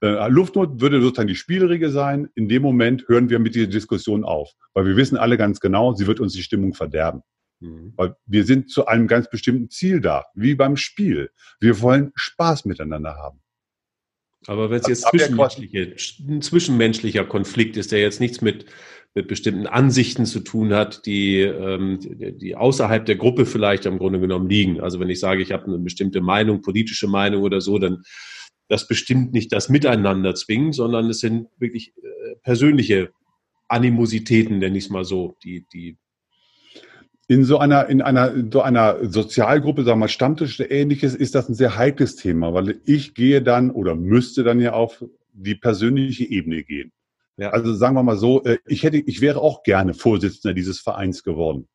[SPEAKER 2] Äh, Luftnot würde sozusagen die Spielregel sein. In dem Moment hören wir mit dieser Diskussion auf, weil wir wissen alle ganz genau, sie wird uns die Stimmung verderben. Mhm. Weil wir sind zu einem ganz bestimmten Ziel da, wie beim Spiel. Wir wollen Spaß miteinander haben.
[SPEAKER 1] Aber wenn es jetzt zwischenmenschliche, ein zwischenmenschlicher Konflikt ist, der jetzt nichts mit, mit bestimmten Ansichten zu tun hat, die, ähm, die außerhalb der Gruppe vielleicht im Grunde genommen liegen. Also wenn ich sage, ich habe eine bestimmte Meinung, politische Meinung oder so, dann das bestimmt nicht das Miteinander zwingen, sondern es sind wirklich äh, persönliche Animositäten, nenne ich es mal so, die, die
[SPEAKER 2] in so einer, in einer, so einer Sozialgruppe, sagen wir mal Stammtisch oder ähnliches, ist das ein sehr heikles Thema, weil ich gehe dann oder müsste dann ja auf die persönliche Ebene gehen. Ja. Also sagen wir mal so, äh, ich hätte, ich wäre auch gerne Vorsitzender dieses Vereins geworden,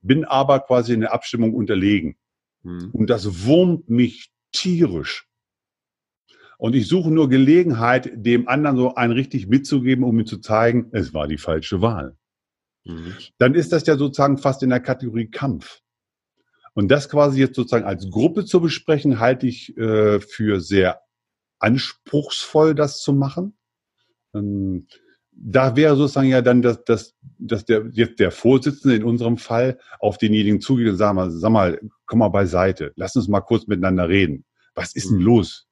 [SPEAKER 2] bin aber quasi in der Abstimmung unterlegen. Hm. Und das wurmt mich tierisch. Und ich suche nur Gelegenheit, dem anderen so einen richtig mitzugeben, um ihm zu zeigen, es war die falsche Wahl. Mhm. Dann ist das ja sozusagen fast in der Kategorie Kampf. Und das quasi jetzt sozusagen als Gruppe zu besprechen, halte ich äh, für sehr anspruchsvoll, das zu machen. Ähm, da wäre sozusagen ja dann, dass, dass, dass der, jetzt der Vorsitzende in unserem Fall auf denjenigen zugeht und sagt mal, sag mal, komm mal beiseite, lass uns mal kurz miteinander reden. Was ist denn los?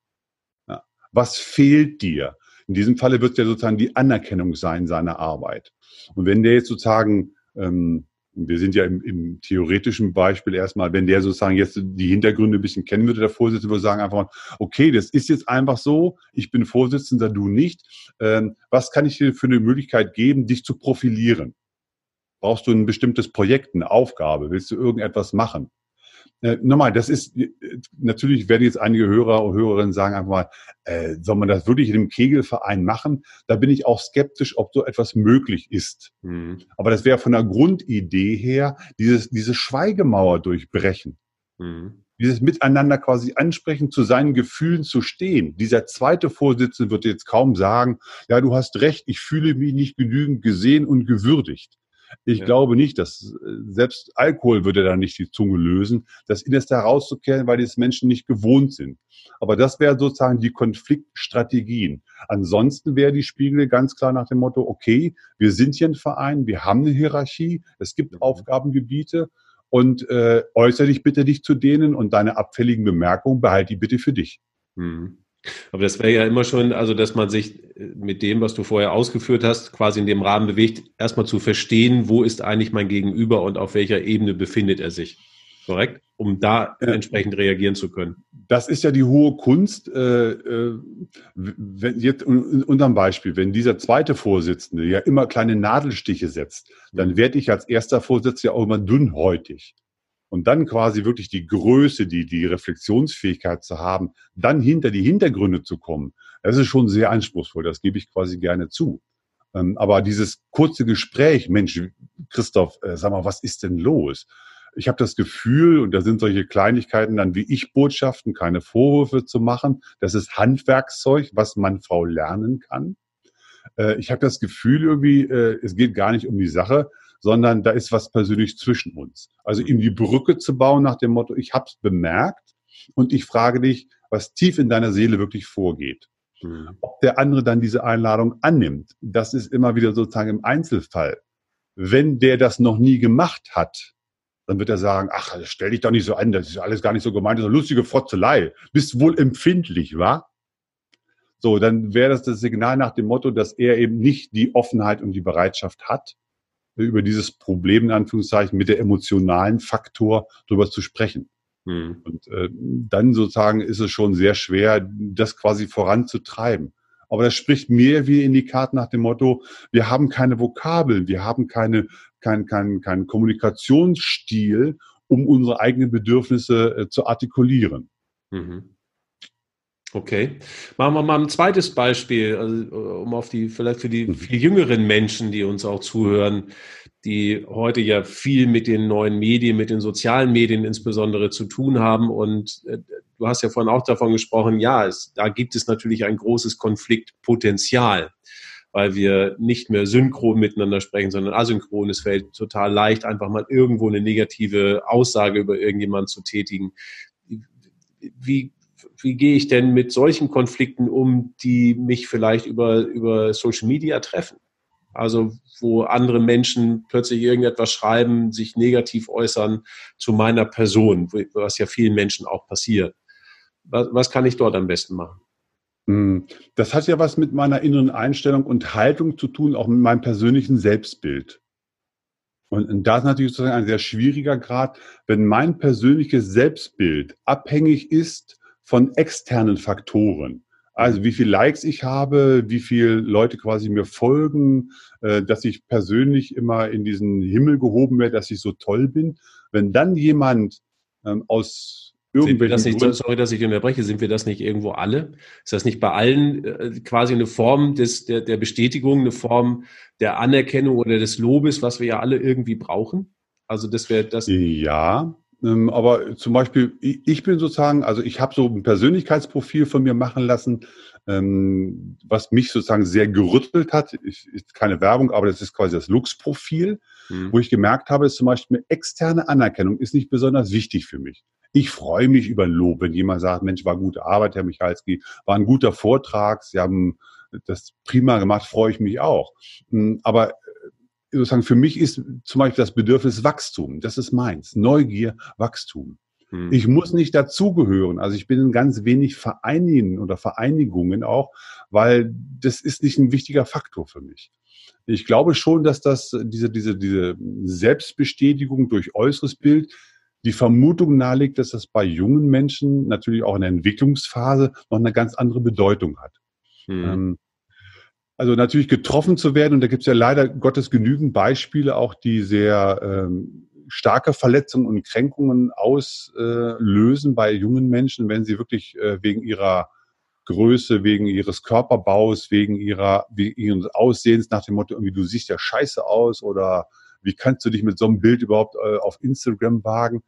[SPEAKER 2] Was fehlt dir? In diesem Falle wird es ja sozusagen die Anerkennung sein seiner Arbeit. Und wenn der jetzt sozusagen ähm, wir sind ja im, im theoretischen Beispiel erstmal, wenn der sozusagen jetzt die Hintergründe ein bisschen kennen würde, der Vorsitzende würde sagen einfach mal, okay, das ist jetzt einfach so, ich bin Vorsitzender, du nicht. Ähm, was kann ich dir für eine Möglichkeit geben, dich zu profilieren? Brauchst du ein bestimmtes Projekt, eine Aufgabe? Willst du irgendetwas machen? Äh, nochmal, das ist, äh, natürlich werden jetzt einige Hörer und Hörerinnen sagen einfach mal, äh, soll man das wirklich in einem Kegelverein machen? Da bin ich auch skeptisch, ob so etwas möglich ist. Mhm. Aber das wäre von der Grundidee her, dieses, diese Schweigemauer durchbrechen. Mhm. Dieses Miteinander quasi ansprechen, zu seinen Gefühlen zu stehen. Dieser zweite Vorsitzende wird jetzt kaum sagen, ja, du hast recht, ich fühle mich nicht genügend gesehen und gewürdigt. Ich ja. glaube nicht, dass äh, selbst Alkohol würde da nicht die Zunge lösen, das Innerste herauszukehren, weil die es Menschen nicht gewohnt sind. Aber das wäre sozusagen die Konfliktstrategien. Ansonsten wäre die Spiegel ganz klar nach dem Motto, okay, wir sind hier ein Verein, wir haben eine Hierarchie, es gibt mhm. Aufgabengebiete und äh, äußere dich bitte nicht zu denen und deine abfälligen Bemerkungen behalte die bitte für dich. Mhm.
[SPEAKER 1] Aber das wäre ja immer schon, also dass man sich äh, mit dem, was du vorher ausgeführt hast, quasi in dem Rahmen bewegt, erstmal zu verstehen, wo ist eigentlich mein Gegenüber und auf welcher Ebene befindet er sich. Korrekt? Um da ja. entsprechend reagieren zu können.
[SPEAKER 2] Das ist ja die hohe Kunst. Äh, äh, wenn jetzt in unserem Beispiel, wenn dieser zweite Vorsitzende ja immer kleine Nadelstiche setzt, dann mhm. werde ich als erster Vorsitzender auch immer dünnhäutig und dann quasi wirklich die Größe, die, die Reflexionsfähigkeit zu haben, dann hinter die Hintergründe zu kommen, das ist schon sehr anspruchsvoll. Das gebe ich quasi gerne zu. Ähm, aber dieses kurze Gespräch, Mensch, Christoph, äh, sag mal, was ist denn los? Ich habe das Gefühl, und da sind solche Kleinigkeiten dann wie ich Botschaften, keine Vorwürfe zu machen. Das ist Handwerkszeug, was man Frau lernen kann. Äh, ich habe das Gefühl irgendwie, äh, es geht gar nicht um die Sache, sondern da ist was persönlich zwischen uns. Also ihm die Brücke zu bauen nach dem Motto, ich habe es bemerkt und ich frage dich, was tief in deiner Seele wirklich vorgeht. Mhm. Ob der andere dann diese Einladung annimmt, das ist immer wieder sozusagen im Einzelfall. Wenn der das noch nie gemacht hat, dann wird er sagen, ach, stell dich doch nicht so an, das ist alles gar nicht so gemeint, das ist eine lustige Frotzelei. Bist wohl empfindlich, wa? So, dann wäre das das Signal nach dem Motto, dass er eben nicht die Offenheit und die Bereitschaft hat, über dieses Problem in Anführungszeichen mit der emotionalen Faktor drüber zu sprechen. Hm. Und äh, dann sozusagen ist es schon sehr schwer, das quasi voranzutreiben. Aber das spricht mir wie in die Karten nach dem Motto, wir haben keine Vokabeln, wir haben keine, kein, kein, kein Kommunikationsstil, um unsere eigenen Bedürfnisse äh, zu artikulieren. Mhm.
[SPEAKER 1] Okay. Machen wir mal ein zweites Beispiel, also, um auf die, vielleicht für die mhm. viel jüngeren Menschen, die uns auch zuhören, die heute ja viel mit den neuen Medien, mit den sozialen Medien insbesondere zu tun haben. Und äh, du hast ja vorhin auch davon gesprochen, ja, es, da gibt es natürlich ein großes Konfliktpotenzial, weil wir nicht mehr synchron miteinander sprechen, sondern asynchron. Es fällt total leicht, einfach mal irgendwo eine negative Aussage über irgendjemanden zu tätigen. Wie wie gehe ich denn mit solchen Konflikten um, die mich vielleicht über, über Social Media treffen? Also wo andere Menschen plötzlich irgendetwas schreiben, sich negativ äußern zu meiner Person, was ja vielen Menschen auch passiert. Was, was kann ich dort am besten machen?
[SPEAKER 2] Hm, das hat ja was mit meiner inneren Einstellung und Haltung zu tun, auch mit meinem persönlichen Selbstbild. Und da ist natürlich sozusagen ein sehr schwieriger Grad, wenn mein persönliches Selbstbild abhängig ist von externen Faktoren. Also wie viel Likes ich habe, wie viele Leute quasi mir folgen, äh, dass ich persönlich immer in diesen Himmel gehoben werde, dass ich so toll bin. Wenn dann jemand ähm, aus
[SPEAKER 1] irgendwelchen das nicht, sorry, dass ich unterbreche, sind wir das nicht irgendwo alle? Ist das nicht bei allen äh, quasi eine Form des, der, der Bestätigung, eine Form der Anerkennung oder des Lobes, was wir ja alle irgendwie brauchen?
[SPEAKER 2] Also das wäre das. Ja, aber zum Beispiel, ich bin sozusagen, also ich habe so ein Persönlichkeitsprofil von mir machen lassen, ähm, was mich sozusagen sehr gerüttelt hat. Ich, ist keine Werbung, aber das ist quasi das Lux-Profil, mhm. wo ich gemerkt habe, ist zum Beispiel externe Anerkennung ist nicht besonders wichtig für mich. Ich freue mich über Lob, wenn jemand sagt, Mensch, war gute Arbeit, Herr Michalski, war ein guter Vortrag, Sie haben das prima gemacht, freue ich mich auch. Hm, aber sozusagen für mich ist zum Beispiel das Bedürfnis Wachstum. Das ist meins. Neugier, Wachstum. Hm. Ich muss nicht dazugehören. Also ich bin in ganz wenig Vereinen oder Vereinigungen auch, weil das ist nicht ein wichtiger Faktor für mich. Ich glaube schon, dass das diese, diese, diese Selbstbestätigung durch äußeres Bild die Vermutung nahelegt, dass das bei jungen Menschen natürlich auch in der Entwicklungsphase noch eine ganz andere Bedeutung hat. Hm. Ähm, also natürlich getroffen zu werden, und da gibt es ja leider Gottes genügend Beispiele, auch die sehr ähm, starke Verletzungen und Kränkungen auslösen bei jungen Menschen, wenn sie wirklich äh, wegen ihrer Größe, wegen ihres Körperbaus, wegen ihrer, wegen ihres Aussehens nach dem Motto, irgendwie, du siehst ja scheiße aus oder wie kannst du dich mit so einem Bild überhaupt äh, auf Instagram wagen?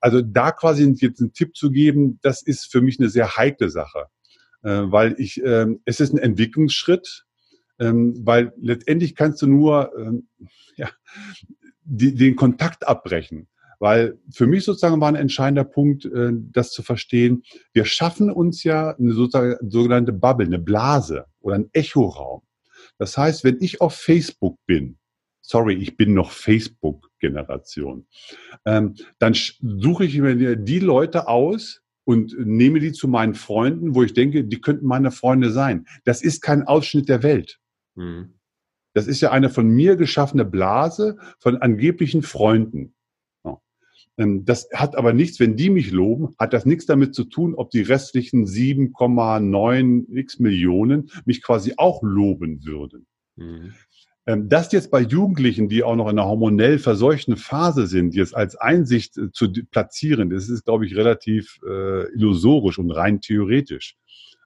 [SPEAKER 2] Also da quasi jetzt einen Tipp zu geben, das ist für mich eine sehr heikle Sache, äh, weil ich, äh, es ist ein Entwicklungsschritt, ähm, weil letztendlich kannst du nur ähm, ja, die, den Kontakt abbrechen. Weil für mich sozusagen war ein entscheidender Punkt, äh, das zu verstehen. Wir schaffen uns ja eine sozusagen, sogenannte Bubble, eine Blase oder ein Echoraum. Das heißt, wenn ich auf Facebook bin, sorry, ich bin noch Facebook-Generation, ähm, dann suche ich mir die Leute aus, und nehme die zu meinen Freunden, wo ich denke, die könnten meine Freunde sein. Das ist kein Ausschnitt der Welt. Mhm. Das ist ja eine von mir geschaffene Blase von angeblichen Freunden. Ähm, das hat aber nichts, wenn die mich loben, hat das nichts damit zu tun, ob die restlichen 7,9 x Millionen mich quasi auch loben würden. Mhm. Ähm, das jetzt bei Jugendlichen, die auch noch in einer hormonell verseuchten Phase sind, jetzt als Einsicht äh, zu platzieren, das ist, glaube ich, relativ äh, illusorisch und rein theoretisch.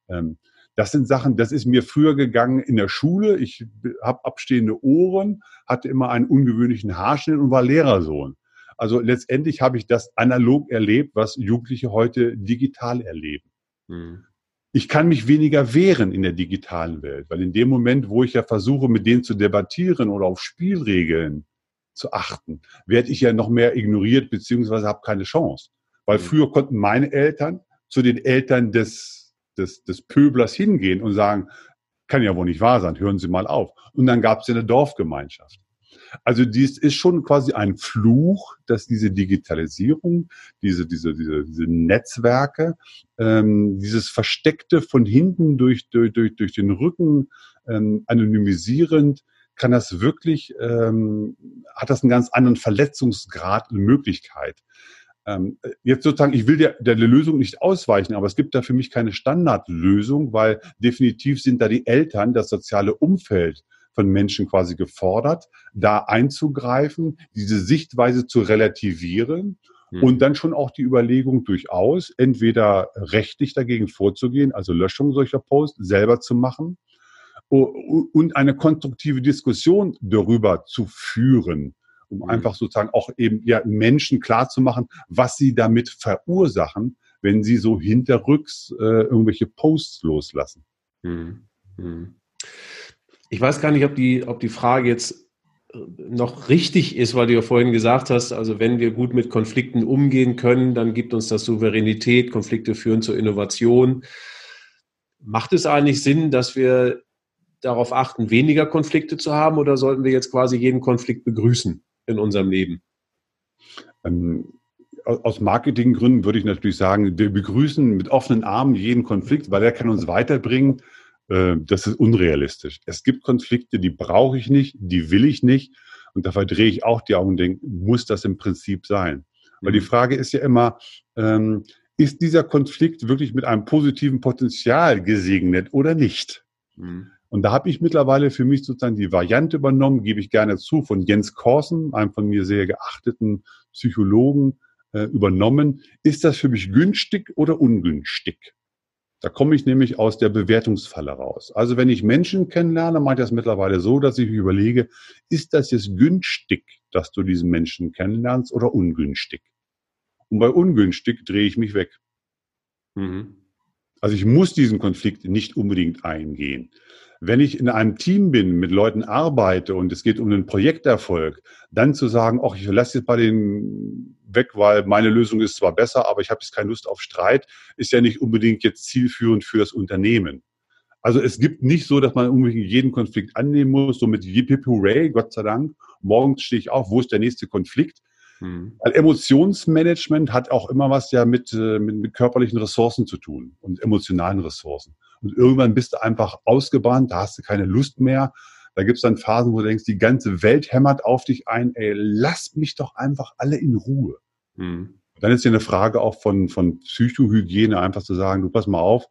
[SPEAKER 2] Ähm, das sind Sachen, das ist mir früher gegangen in der Schule. Ich habe abstehende Ohren, hatte immer einen ungewöhnlichen Haarschnitt und war Lehrersohn. Also letztendlich habe ich das analog erlebt, was Jugendliche heute digital erleben. Mhm. Ich kann mich weniger wehren in der digitalen Welt, weil in dem Moment, wo ich ja versuche, mit denen zu debattieren oder auf Spielregeln zu achten, werde ich ja noch mehr ignoriert beziehungsweise habe keine Chance. Weil mhm. früher konnten meine Eltern zu den Eltern des des, des Pöblers hingehen und sagen, kann ja wohl nicht wahr sein, hören Sie mal auf. Und dann gab es ja eine Dorfgemeinschaft. Also dies ist schon quasi ein Fluch, dass diese Digitalisierung, diese, diese, diese, diese Netzwerke, ähm, dieses Versteckte von hinten durch, durch, durch, durch den Rücken ähm, anonymisierend, kann das wirklich, ähm, hat das einen ganz anderen Verletzungsgrad und Möglichkeit. Ähm, jetzt sozusagen, ich will der, der Lösung nicht ausweichen, aber es gibt da für mich keine Standardlösung, weil definitiv sind da die Eltern, das soziale Umfeld von Menschen quasi gefordert, da einzugreifen, diese Sichtweise zu relativieren mhm. und dann schon auch die Überlegung durchaus, entweder rechtlich dagegen vorzugehen, also Löschung solcher Posts selber zu machen und eine konstruktive Diskussion darüber zu führen um mhm. einfach sozusagen auch eben ja Menschen klarzumachen, was sie damit verursachen, wenn sie so hinterrücks äh, irgendwelche Posts loslassen. Mhm.
[SPEAKER 1] Mhm. Ich weiß gar nicht, ob die, ob die Frage jetzt äh, noch richtig ist, weil du ja vorhin gesagt hast, also wenn wir gut mit Konflikten umgehen können, dann gibt uns das Souveränität, Konflikte führen zur Innovation. Macht es eigentlich Sinn, dass wir darauf achten, weniger Konflikte zu haben oder sollten wir jetzt quasi jeden Konflikt begrüßen? In unserem Leben?
[SPEAKER 2] Ähm, aus Marketinggründen würde ich natürlich sagen, wir begrüßen mit offenen Armen jeden Konflikt, weil er kann uns weiterbringen. Äh, das ist unrealistisch. Es gibt Konflikte, die brauche ich nicht, die will ich nicht. Und da verdrehe ich auch die Augen und denke, muss das im Prinzip sein? Weil die mhm. Frage ist ja immer, ähm, ist dieser Konflikt wirklich mit einem positiven Potenzial gesegnet oder nicht? Mhm. Und da habe ich mittlerweile für mich sozusagen die Variante übernommen, gebe ich gerne zu, von Jens Korsen, einem von mir sehr geachteten Psychologen, äh, übernommen. Ist das für mich günstig oder ungünstig? Da komme ich nämlich aus der Bewertungsfalle raus. Also wenn ich Menschen kennenlerne, mache ich das mittlerweile so, dass ich überlege, ist das jetzt günstig, dass du diesen Menschen kennenlernst oder ungünstig? Und bei ungünstig drehe ich mich weg. Mhm. Also ich muss diesen Konflikt nicht unbedingt eingehen. Wenn ich in einem Team bin, mit Leuten arbeite und es geht um einen Projekterfolg, dann zu sagen, ach, ich lasse jetzt bei den weg, weil meine Lösung ist zwar besser, aber ich habe jetzt keine Lust auf Streit, ist ja nicht unbedingt jetzt zielführend für das Unternehmen. Also es gibt nicht so, dass man irgendwie jeden Konflikt annehmen muss, so mit Yippie Hooray, Gott sei Dank. Morgens stehe ich auf, wo ist der nächste Konflikt? Mhm. Weil Emotionsmanagement hat auch immer was ja mit, äh, mit, mit körperlichen Ressourcen zu tun und emotionalen Ressourcen. Und irgendwann bist du einfach ausgebrannt, da hast du keine Lust mehr. Da gibt's dann Phasen, wo du denkst, die ganze Welt hämmert auf dich ein, ey, lass mich doch einfach alle in Ruhe. Mhm. Dann ist ja eine Frage auch von, von Psychohygiene, einfach zu sagen, du pass mal auf,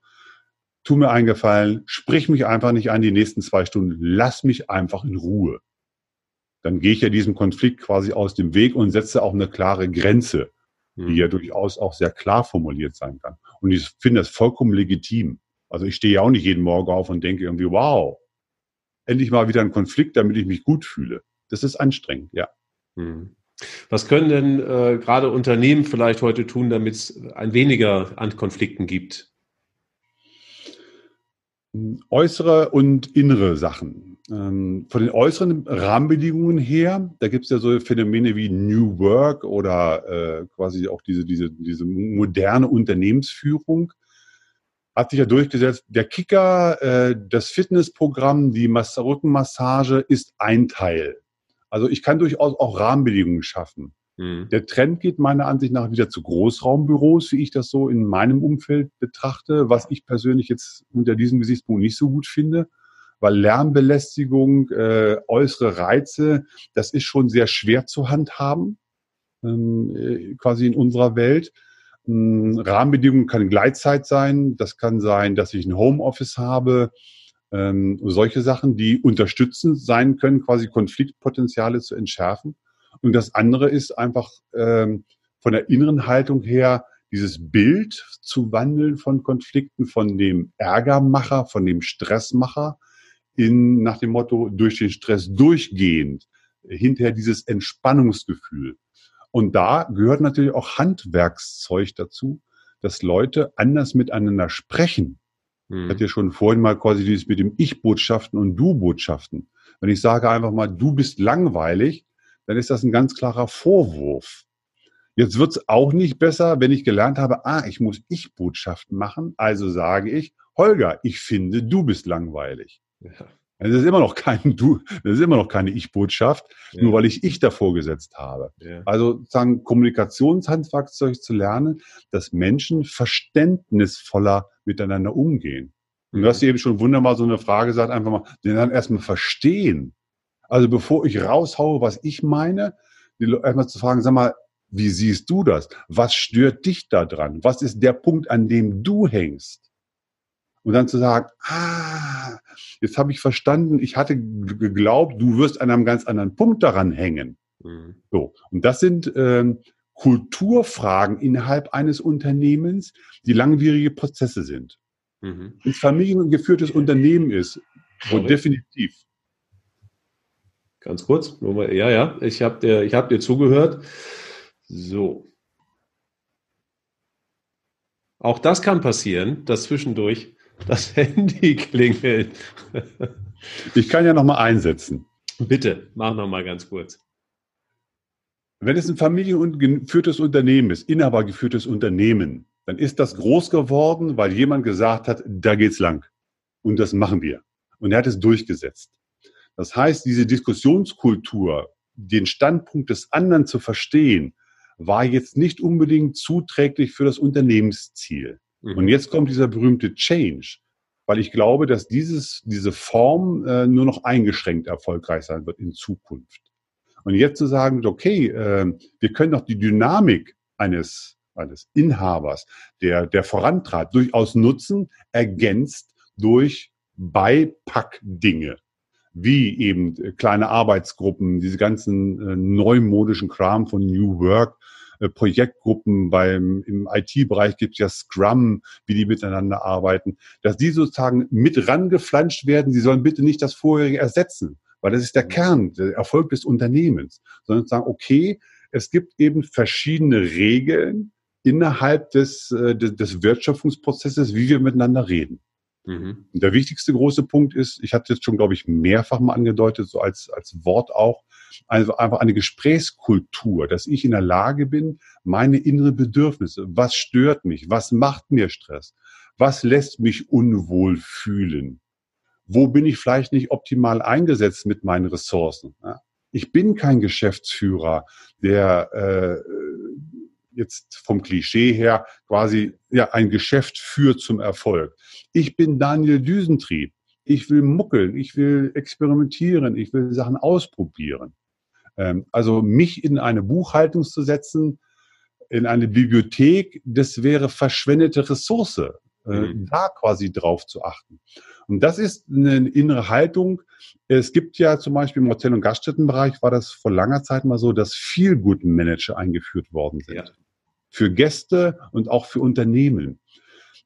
[SPEAKER 2] tu mir einen Gefallen, sprich mich einfach nicht an die nächsten zwei Stunden, lass mich einfach in Ruhe. Dann gehe ich ja diesem Konflikt quasi aus dem Weg und setze auch eine klare Grenze, die mhm. ja durchaus auch sehr klar formuliert sein kann. Und ich finde das vollkommen legitim. Also ich stehe ja auch nicht jeden Morgen auf und denke irgendwie, wow, endlich mal wieder ein Konflikt, damit ich mich gut fühle. Das ist anstrengend, ja.
[SPEAKER 1] Mhm. Was können denn äh, gerade Unternehmen vielleicht heute tun, damit es ein weniger an Konflikten gibt?
[SPEAKER 2] Äußere und innere Sachen. Ähm, von den äußeren Rahmenbedingungen her, da gibt es ja so Phänomene wie New Work oder äh, quasi auch diese, diese, diese moderne Unternehmensführung. Hat sich ja durchgesetzt, der Kicker, äh, das Fitnessprogramm, die Rückenmassage ist ein Teil. Also ich kann durchaus auch Rahmenbedingungen schaffen. Mhm. Der Trend geht meiner Ansicht nach wieder zu Großraumbüros, wie ich das so in meinem Umfeld betrachte, was ich persönlich jetzt unter diesem Gesichtspunkt nicht so gut finde, weil Lärmbelästigung, äh, äußere Reize, das ist schon sehr schwer zu handhaben, ähm, äh, quasi in unserer Welt. Ähm, Rahmenbedingungen kann Gleitzeit sein, das kann sein, dass ich ein Homeoffice habe, ähm, solche Sachen, die unterstützend sein können, quasi Konfliktpotenziale zu entschärfen. Und das andere ist einfach ähm, von der inneren Haltung her, dieses Bild zu wandeln von Konflikten, von dem Ärgermacher, von dem Stressmacher in, nach dem Motto, durch den Stress durchgehend, hinterher dieses Entspannungsgefühl. Und da gehört natürlich auch Handwerkszeug dazu, dass Leute anders miteinander sprechen. Hm. Ich hatte ja schon vorhin mal quasi dieses mit dem Ich-Botschaften und Du-Botschaften. Wenn ich sage einfach mal, du bist langweilig, dann ist das ein ganz klarer Vorwurf. Jetzt wird es auch nicht besser, wenn ich gelernt habe, ah, ich muss Ich-Botschaften machen. Also sage ich, Holger, ich finde, du bist langweilig. Ja. Das ist immer noch kein Du, das ist immer noch keine Ich-Botschaft, ja. nur weil ich ich davor gesetzt habe. Ja. Also sozusagen Kommunikationshandwerkzeug zu lernen, dass Menschen verständnisvoller miteinander umgehen. Und du hast eben schon wunderbar so eine Frage gesagt, einfach mal, den dann erstmal verstehen. Also bevor ich raushaue, was ich meine, erstmal zu fragen, sag mal, wie siehst du das? Was stört dich da dran? Was ist der Punkt, an dem du hängst? Und dann zu sagen, ah, jetzt habe ich verstanden, ich hatte geglaubt, du wirst an einem ganz anderen Punkt daran hängen. Mhm. So. Und das sind ähm, Kulturfragen innerhalb eines Unternehmens, die langwierige Prozesse sind. Mhm. Wenn es familiengeführtes Unternehmen ist, wo definitiv
[SPEAKER 1] Ganz kurz, mal, ja, ja, ich habe dir, ich hab dir zugehört. So. Auch das kann passieren, dass zwischendurch das Handy klingelt.
[SPEAKER 2] ich kann ja noch mal einsetzen.
[SPEAKER 1] Bitte, mach noch mal ganz kurz.
[SPEAKER 2] Wenn es ein familiengeführtes Unternehmen ist, inhabergeführtes Unternehmen, dann ist das groß geworden, weil jemand gesagt hat, da geht's lang. Und das machen wir. Und er hat es durchgesetzt. Das heißt, diese Diskussionskultur, den Standpunkt des anderen zu verstehen, war jetzt nicht unbedingt zuträglich für das Unternehmensziel. Mhm. Und jetzt kommt dieser berühmte Change, weil ich glaube, dass dieses, diese Form äh, nur noch eingeschränkt erfolgreich sein wird in Zukunft. Und jetzt zu sagen, okay, äh, wir können doch die Dynamik eines, eines Inhabers, der, der vorantrat, durchaus nutzen, ergänzt durch Beipackdinge wie eben äh, kleine Arbeitsgruppen, diese ganzen äh, neumodischen Kram von New Work, äh, Projektgruppen beim im IT-Bereich gibt es ja Scrum, wie die miteinander arbeiten, dass die sozusagen mit rangeflanscht werden. Sie sollen bitte nicht das vorherige ersetzen, weil das ist der mhm. Kern, der Erfolg des Unternehmens, sondern sagen, okay, es gibt eben verschiedene Regeln innerhalb des, äh, des, des Wertschöpfungsprozesses, wie wir miteinander reden. Mhm. Der wichtigste große Punkt ist, ich hatte jetzt schon, glaube ich, mehrfach mal angedeutet, so als, als Wort auch, also einfach eine Gesprächskultur, dass ich in der Lage bin, meine innere Bedürfnisse, was stört mich, was macht mir Stress, Was lässt mich unwohl fühlen? Wo bin ich vielleicht nicht optimal eingesetzt mit meinen Ressourcen? Ich bin kein Geschäftsführer, der äh, jetzt vom Klischee her quasi ja ein Geschäft führt zum Erfolg. Ich bin Daniel Düsentrieb. Ich will muckeln, ich will experimentieren, ich will Sachen ausprobieren. Ähm, also mich in eine Buchhaltung zu setzen, in eine Bibliothek, das wäre verschwendete Ressource, äh, mhm. da quasi drauf zu achten. Und das ist eine innere Haltung. Es gibt ja zum Beispiel im Hotel- und Gaststättenbereich war das vor langer Zeit mal so, dass viel guten Manager eingeführt worden sind. Ja. Für Gäste und auch für Unternehmen.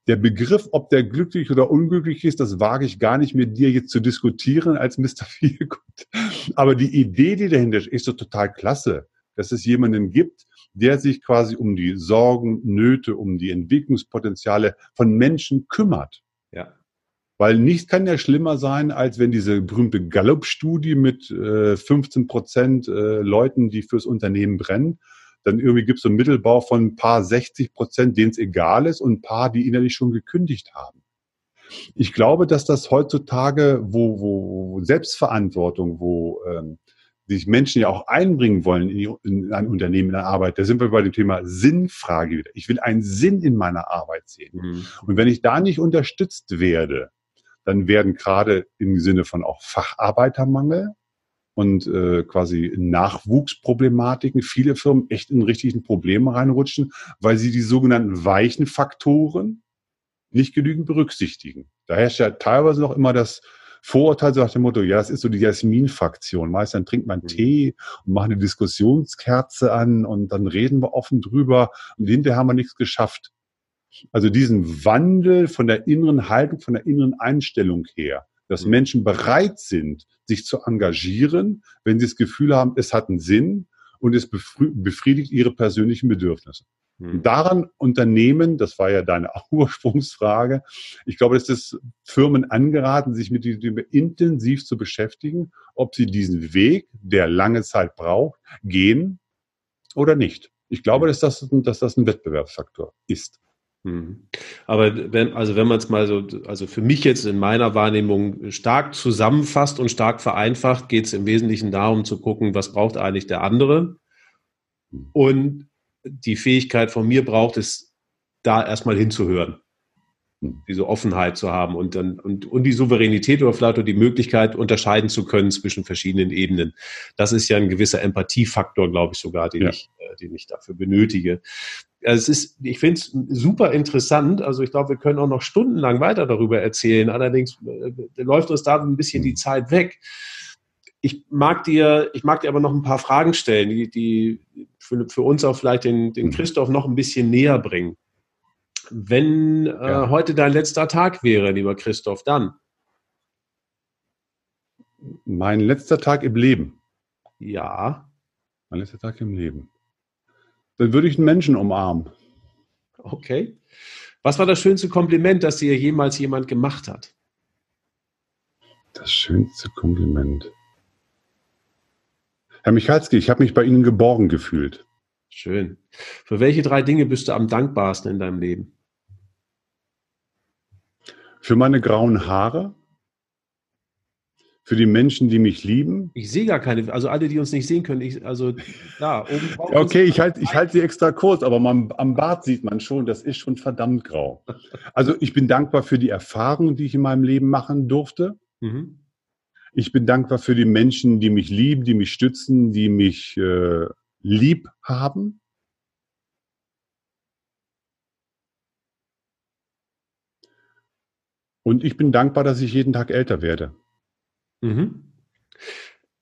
[SPEAKER 2] Der Begriff, ob der glücklich oder unglücklich ist, das wage ich gar nicht mit dir jetzt zu diskutieren als Mr. Feelgood. Aber die Idee, die dahinter ist, ist so total klasse, dass es jemanden gibt, der sich quasi um die Sorgen, Nöte, um die Entwicklungspotenziale von Menschen kümmert. Ja. Weil nichts kann ja schlimmer sein, als wenn diese berühmte Gallup-Studie mit äh, 15 Prozent äh, Leuten, die fürs Unternehmen brennen, dann irgendwie gibt es so einen Mittelbau von ein paar 60 Prozent, denen es egal ist und ein paar, die innerlich schon gekündigt haben. Ich glaube, dass das heutzutage, wo, wo Selbstverantwortung, wo ähm, sich Menschen ja auch einbringen wollen in, in ein Unternehmen, in der Arbeit, da sind wir bei dem Thema Sinnfrage wieder. Ich will einen Sinn in meiner Arbeit sehen. Mhm. Und wenn ich da nicht unterstützt werde, dann werden gerade im Sinne von auch Facharbeitermangel, und äh, quasi Nachwuchsproblematiken viele Firmen echt in richtigen Probleme reinrutschen, weil sie die sogenannten weichen Faktoren nicht genügend berücksichtigen. Da herrscht ja teilweise noch immer das Vorurteil so nach dem Motto, ja, das ist so die Jasmin-Fraktion. Meist dann trinkt man mhm. Tee und macht eine Diskussionskerze an und dann reden wir offen drüber und hinterher haben wir nichts geschafft. Also diesen Wandel von der inneren Haltung, von der inneren Einstellung her, dass. Menschen bereit sind, sich zu engagieren, wenn sie das Gefühl haben, es hat einen Sinn und es befriedigt ihre persönlichen Bedürfnisse. Mhm. Daran Unternehmen, das war ja deine Ursprungsfrage, ich glaube, es ist Firmen angeraten, sich mit diesem intensiv zu beschäftigen, ob sie diesen Weg, der lange Zeit braucht, gehen oder nicht. Ich glaube, dass das, dass das ein Wettbewerbsfaktor ist.
[SPEAKER 1] Mhm. Aber wenn, also wenn man es mal so, also für mich jetzt in meiner Wahrnehmung stark zusammenfasst und stark vereinfacht, geht es im Wesentlichen darum zu gucken, was braucht eigentlich der andere. Und die Fähigkeit von mir braucht es, da erstmal hinzuhören. Diese Offenheit zu haben und dann und, und die Souveränität oder vielleicht auch die Möglichkeit, unterscheiden zu können zwischen verschiedenen Ebenen. Das ist ja ein gewisser Empathiefaktor, glaube ich sogar, den, ja. ich, äh, den ich dafür benötige es ist, ich finde es super interessant. Also ich glaube, wir können auch noch stundenlang weiter darüber erzählen. Allerdings äh, läuft uns da ein bisschen die Zeit weg. Ich mag dir, ich mag dir aber noch ein paar Fragen stellen, die, die für, für uns auch vielleicht den, den mhm. Christoph noch ein bisschen näher bringen. Wenn äh, ja. heute dein letzter Tag wäre, lieber Christoph, dann?
[SPEAKER 2] Mein letzter Tag im Leben.
[SPEAKER 1] Ja.
[SPEAKER 2] Mein letzter Tag im Leben. Dann würde ich einen Menschen umarmen.
[SPEAKER 1] Okay. Was war das schönste Kompliment, das dir jemals jemand gemacht hat?
[SPEAKER 2] Das schönste Kompliment. Herr Michalski, ich habe mich bei Ihnen geborgen gefühlt.
[SPEAKER 1] Schön. Für welche drei Dinge bist du am dankbarsten in deinem Leben?
[SPEAKER 2] Für meine grauen Haare, für die Menschen, die mich lieben.
[SPEAKER 1] Ich sehe gar keine, also alle, die uns nicht sehen können, ich, also da oben
[SPEAKER 2] drauf. okay, ich halte ich halt sie extra kurz, aber man, am Bart sieht man schon, das ist schon verdammt grau. Also ich bin dankbar für die Erfahrungen, die ich in meinem Leben machen durfte. Mhm. Ich bin dankbar für die Menschen, die mich lieben, die mich stützen, die mich äh, lieb haben. Und ich bin dankbar, dass ich jeden Tag älter werde.
[SPEAKER 1] Mhm.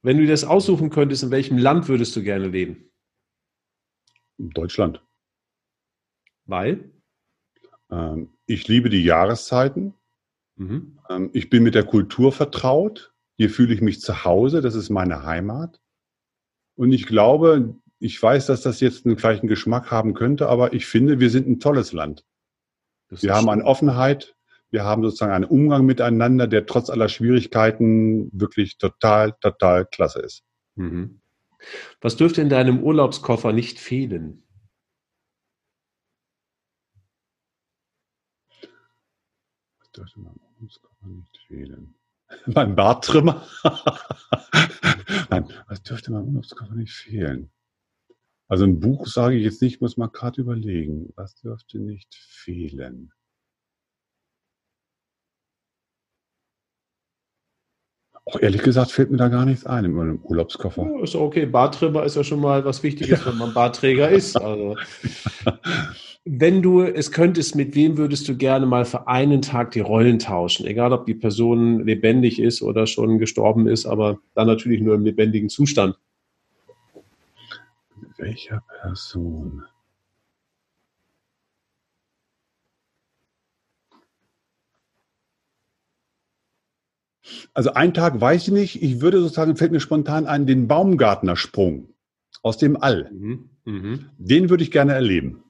[SPEAKER 1] Wenn du das aussuchen könntest, in welchem Land würdest du gerne leben?
[SPEAKER 2] Deutschland.
[SPEAKER 1] Weil?
[SPEAKER 2] Ähm, ich liebe die Jahreszeiten. Mhm. Ähm, ich bin mit der Kultur vertraut. Hier fühle ich mich zu Hause. Das ist meine Heimat. Und ich glaube, ich weiß, dass das jetzt einen gleichen Geschmack haben könnte, aber ich finde, wir sind ein tolles Land. Wir haben eine Offenheit, wir haben sozusagen einen Umgang miteinander, der trotz aller Schwierigkeiten wirklich total, total klasse ist. Mhm.
[SPEAKER 1] Was dürfte in deinem Urlaubskoffer nicht fehlen?
[SPEAKER 2] dürfte mein Urlaubskoffer nicht fehlen? mein Barttrimmer? Nein, was dürfte mein Urlaubskoffer nicht fehlen? Also ein Buch sage ich jetzt nicht, muss man gerade überlegen. Was dürfte nicht fehlen? Auch ehrlich gesagt fällt mir da gar nichts ein in meinem Urlaubskoffer.
[SPEAKER 1] Ja, ist okay. Bartrimmer ist ja schon mal was Wichtiges, ja. wenn man Bartträger ist. Also. wenn du es könntest, mit wem würdest du gerne mal für einen Tag die Rollen tauschen? Egal, ob die Person lebendig ist oder schon gestorben ist, aber dann natürlich nur im lebendigen Zustand
[SPEAKER 2] welcher Person? Also einen Tag weiß ich nicht. Ich würde sozusagen, fällt mir spontan ein, den Baumgartnersprung aus dem All. Mhm. Mhm. Den würde ich gerne erleben.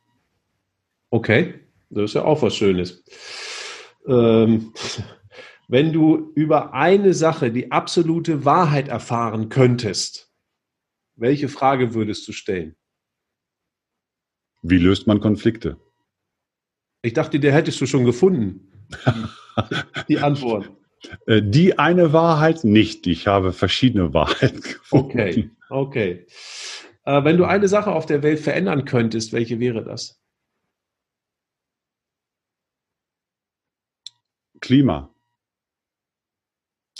[SPEAKER 1] Okay, das ist ja auch was Schönes. Ähm, wenn du über eine Sache die absolute Wahrheit erfahren könntest, welche Frage würdest du stellen?
[SPEAKER 2] Wie löst man Konflikte?
[SPEAKER 1] Ich dachte, der hättest du schon gefunden. Die Antwort.
[SPEAKER 2] Äh, die eine Wahrheit nicht. Ich habe verschiedene Wahrheiten
[SPEAKER 1] gefunden. Okay, okay. Äh, wenn du eine Sache auf der Welt verändern könntest, welche wäre das?
[SPEAKER 2] Klima.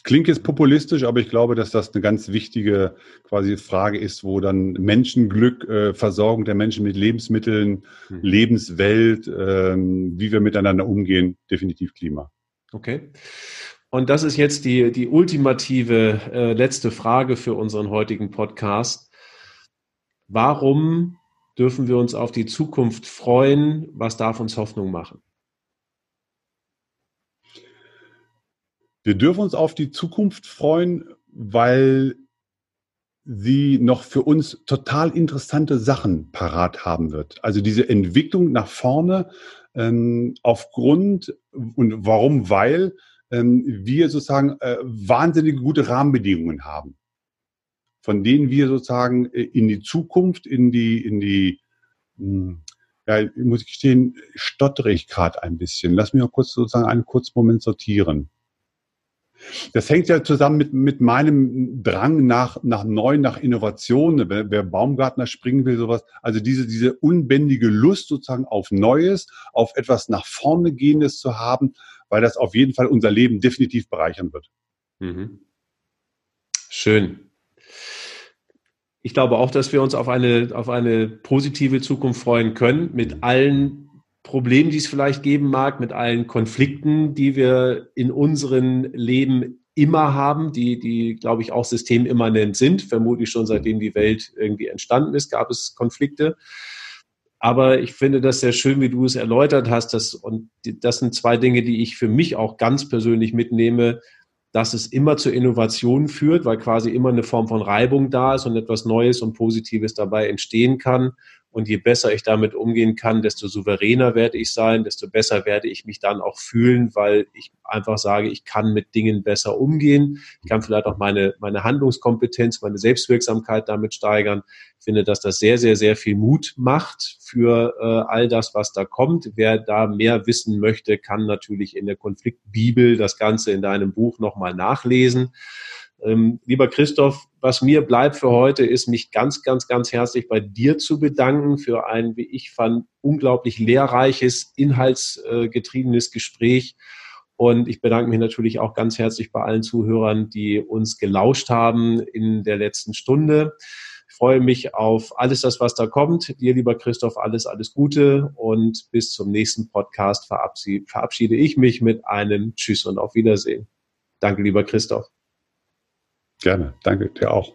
[SPEAKER 2] Klingt jetzt populistisch, aber ich glaube, dass das eine ganz wichtige quasi Frage ist, wo dann Menschenglück, äh, Versorgung der Menschen mit Lebensmitteln, mhm. Lebenswelt, äh, wie wir miteinander umgehen, definitiv Klima.
[SPEAKER 1] Okay. Und das ist jetzt die, die ultimative äh, letzte Frage für unseren heutigen Podcast. Warum dürfen wir uns auf die Zukunft freuen? Was darf uns Hoffnung machen?
[SPEAKER 2] Wir dürfen uns auf die Zukunft freuen, weil sie noch für uns total interessante Sachen parat haben wird. Also diese Entwicklung nach vorne ähm, aufgrund und warum? Weil wir sozusagen äh, wahnsinnige gute Rahmenbedingungen haben, von denen wir sozusagen äh, in die Zukunft, in die, in die, hm, ja, muss ich gestehen, stottere ich gerade ein bisschen. Lass mich mal kurz sozusagen einen kurzen Moment sortieren. Das hängt ja zusammen mit, mit meinem Drang nach, nach Neuen, nach Innovation. Wer, wer Baumgartner springen will, sowas. Also diese, diese unbändige Lust sozusagen auf Neues, auf etwas nach vorne gehendes zu haben, weil das auf jeden Fall unser Leben definitiv bereichern wird. Mhm.
[SPEAKER 1] Schön. Ich glaube auch, dass wir uns auf eine, auf eine positive Zukunft freuen können mit allen Problemen, die es vielleicht geben mag, mit allen Konflikten, die wir in unserem Leben immer haben, die, die, glaube ich, auch systemimmanent sind. Vermutlich schon seitdem die Welt irgendwie entstanden ist, gab es Konflikte. Aber ich finde das sehr schön, wie du es erläutert hast. Dass, und das sind zwei Dinge, die ich für mich auch ganz persönlich mitnehme, dass es immer zur Innovation führt, weil quasi immer eine Form von Reibung da ist und etwas Neues und Positives dabei entstehen kann. Und je besser ich damit umgehen kann, desto souveräner werde ich sein, desto besser werde ich mich dann auch fühlen, weil ich einfach sage, ich kann mit Dingen besser umgehen. Ich kann vielleicht auch meine, meine Handlungskompetenz, meine Selbstwirksamkeit damit steigern. Ich finde, dass das sehr, sehr, sehr viel Mut macht für äh, all das, was da kommt. Wer da mehr wissen möchte, kann natürlich in der Konfliktbibel das Ganze in deinem Buch nochmal nachlesen. Ähm, lieber Christoph, was mir bleibt für heute, ist mich ganz, ganz, ganz herzlich bei dir zu bedanken für ein, wie ich fand, unglaublich lehrreiches, inhaltsgetriebenes Gespräch. Und ich bedanke mich natürlich auch ganz herzlich bei allen Zuhörern, die uns gelauscht haben in der letzten Stunde. Ich freue mich auf alles das, was da kommt. Dir, lieber Christoph, alles, alles Gute und bis zum nächsten Podcast verabschiede ich mich mit einem Tschüss und auf Wiedersehen. Danke, lieber Christoph.
[SPEAKER 2] Gerne, danke dir auch.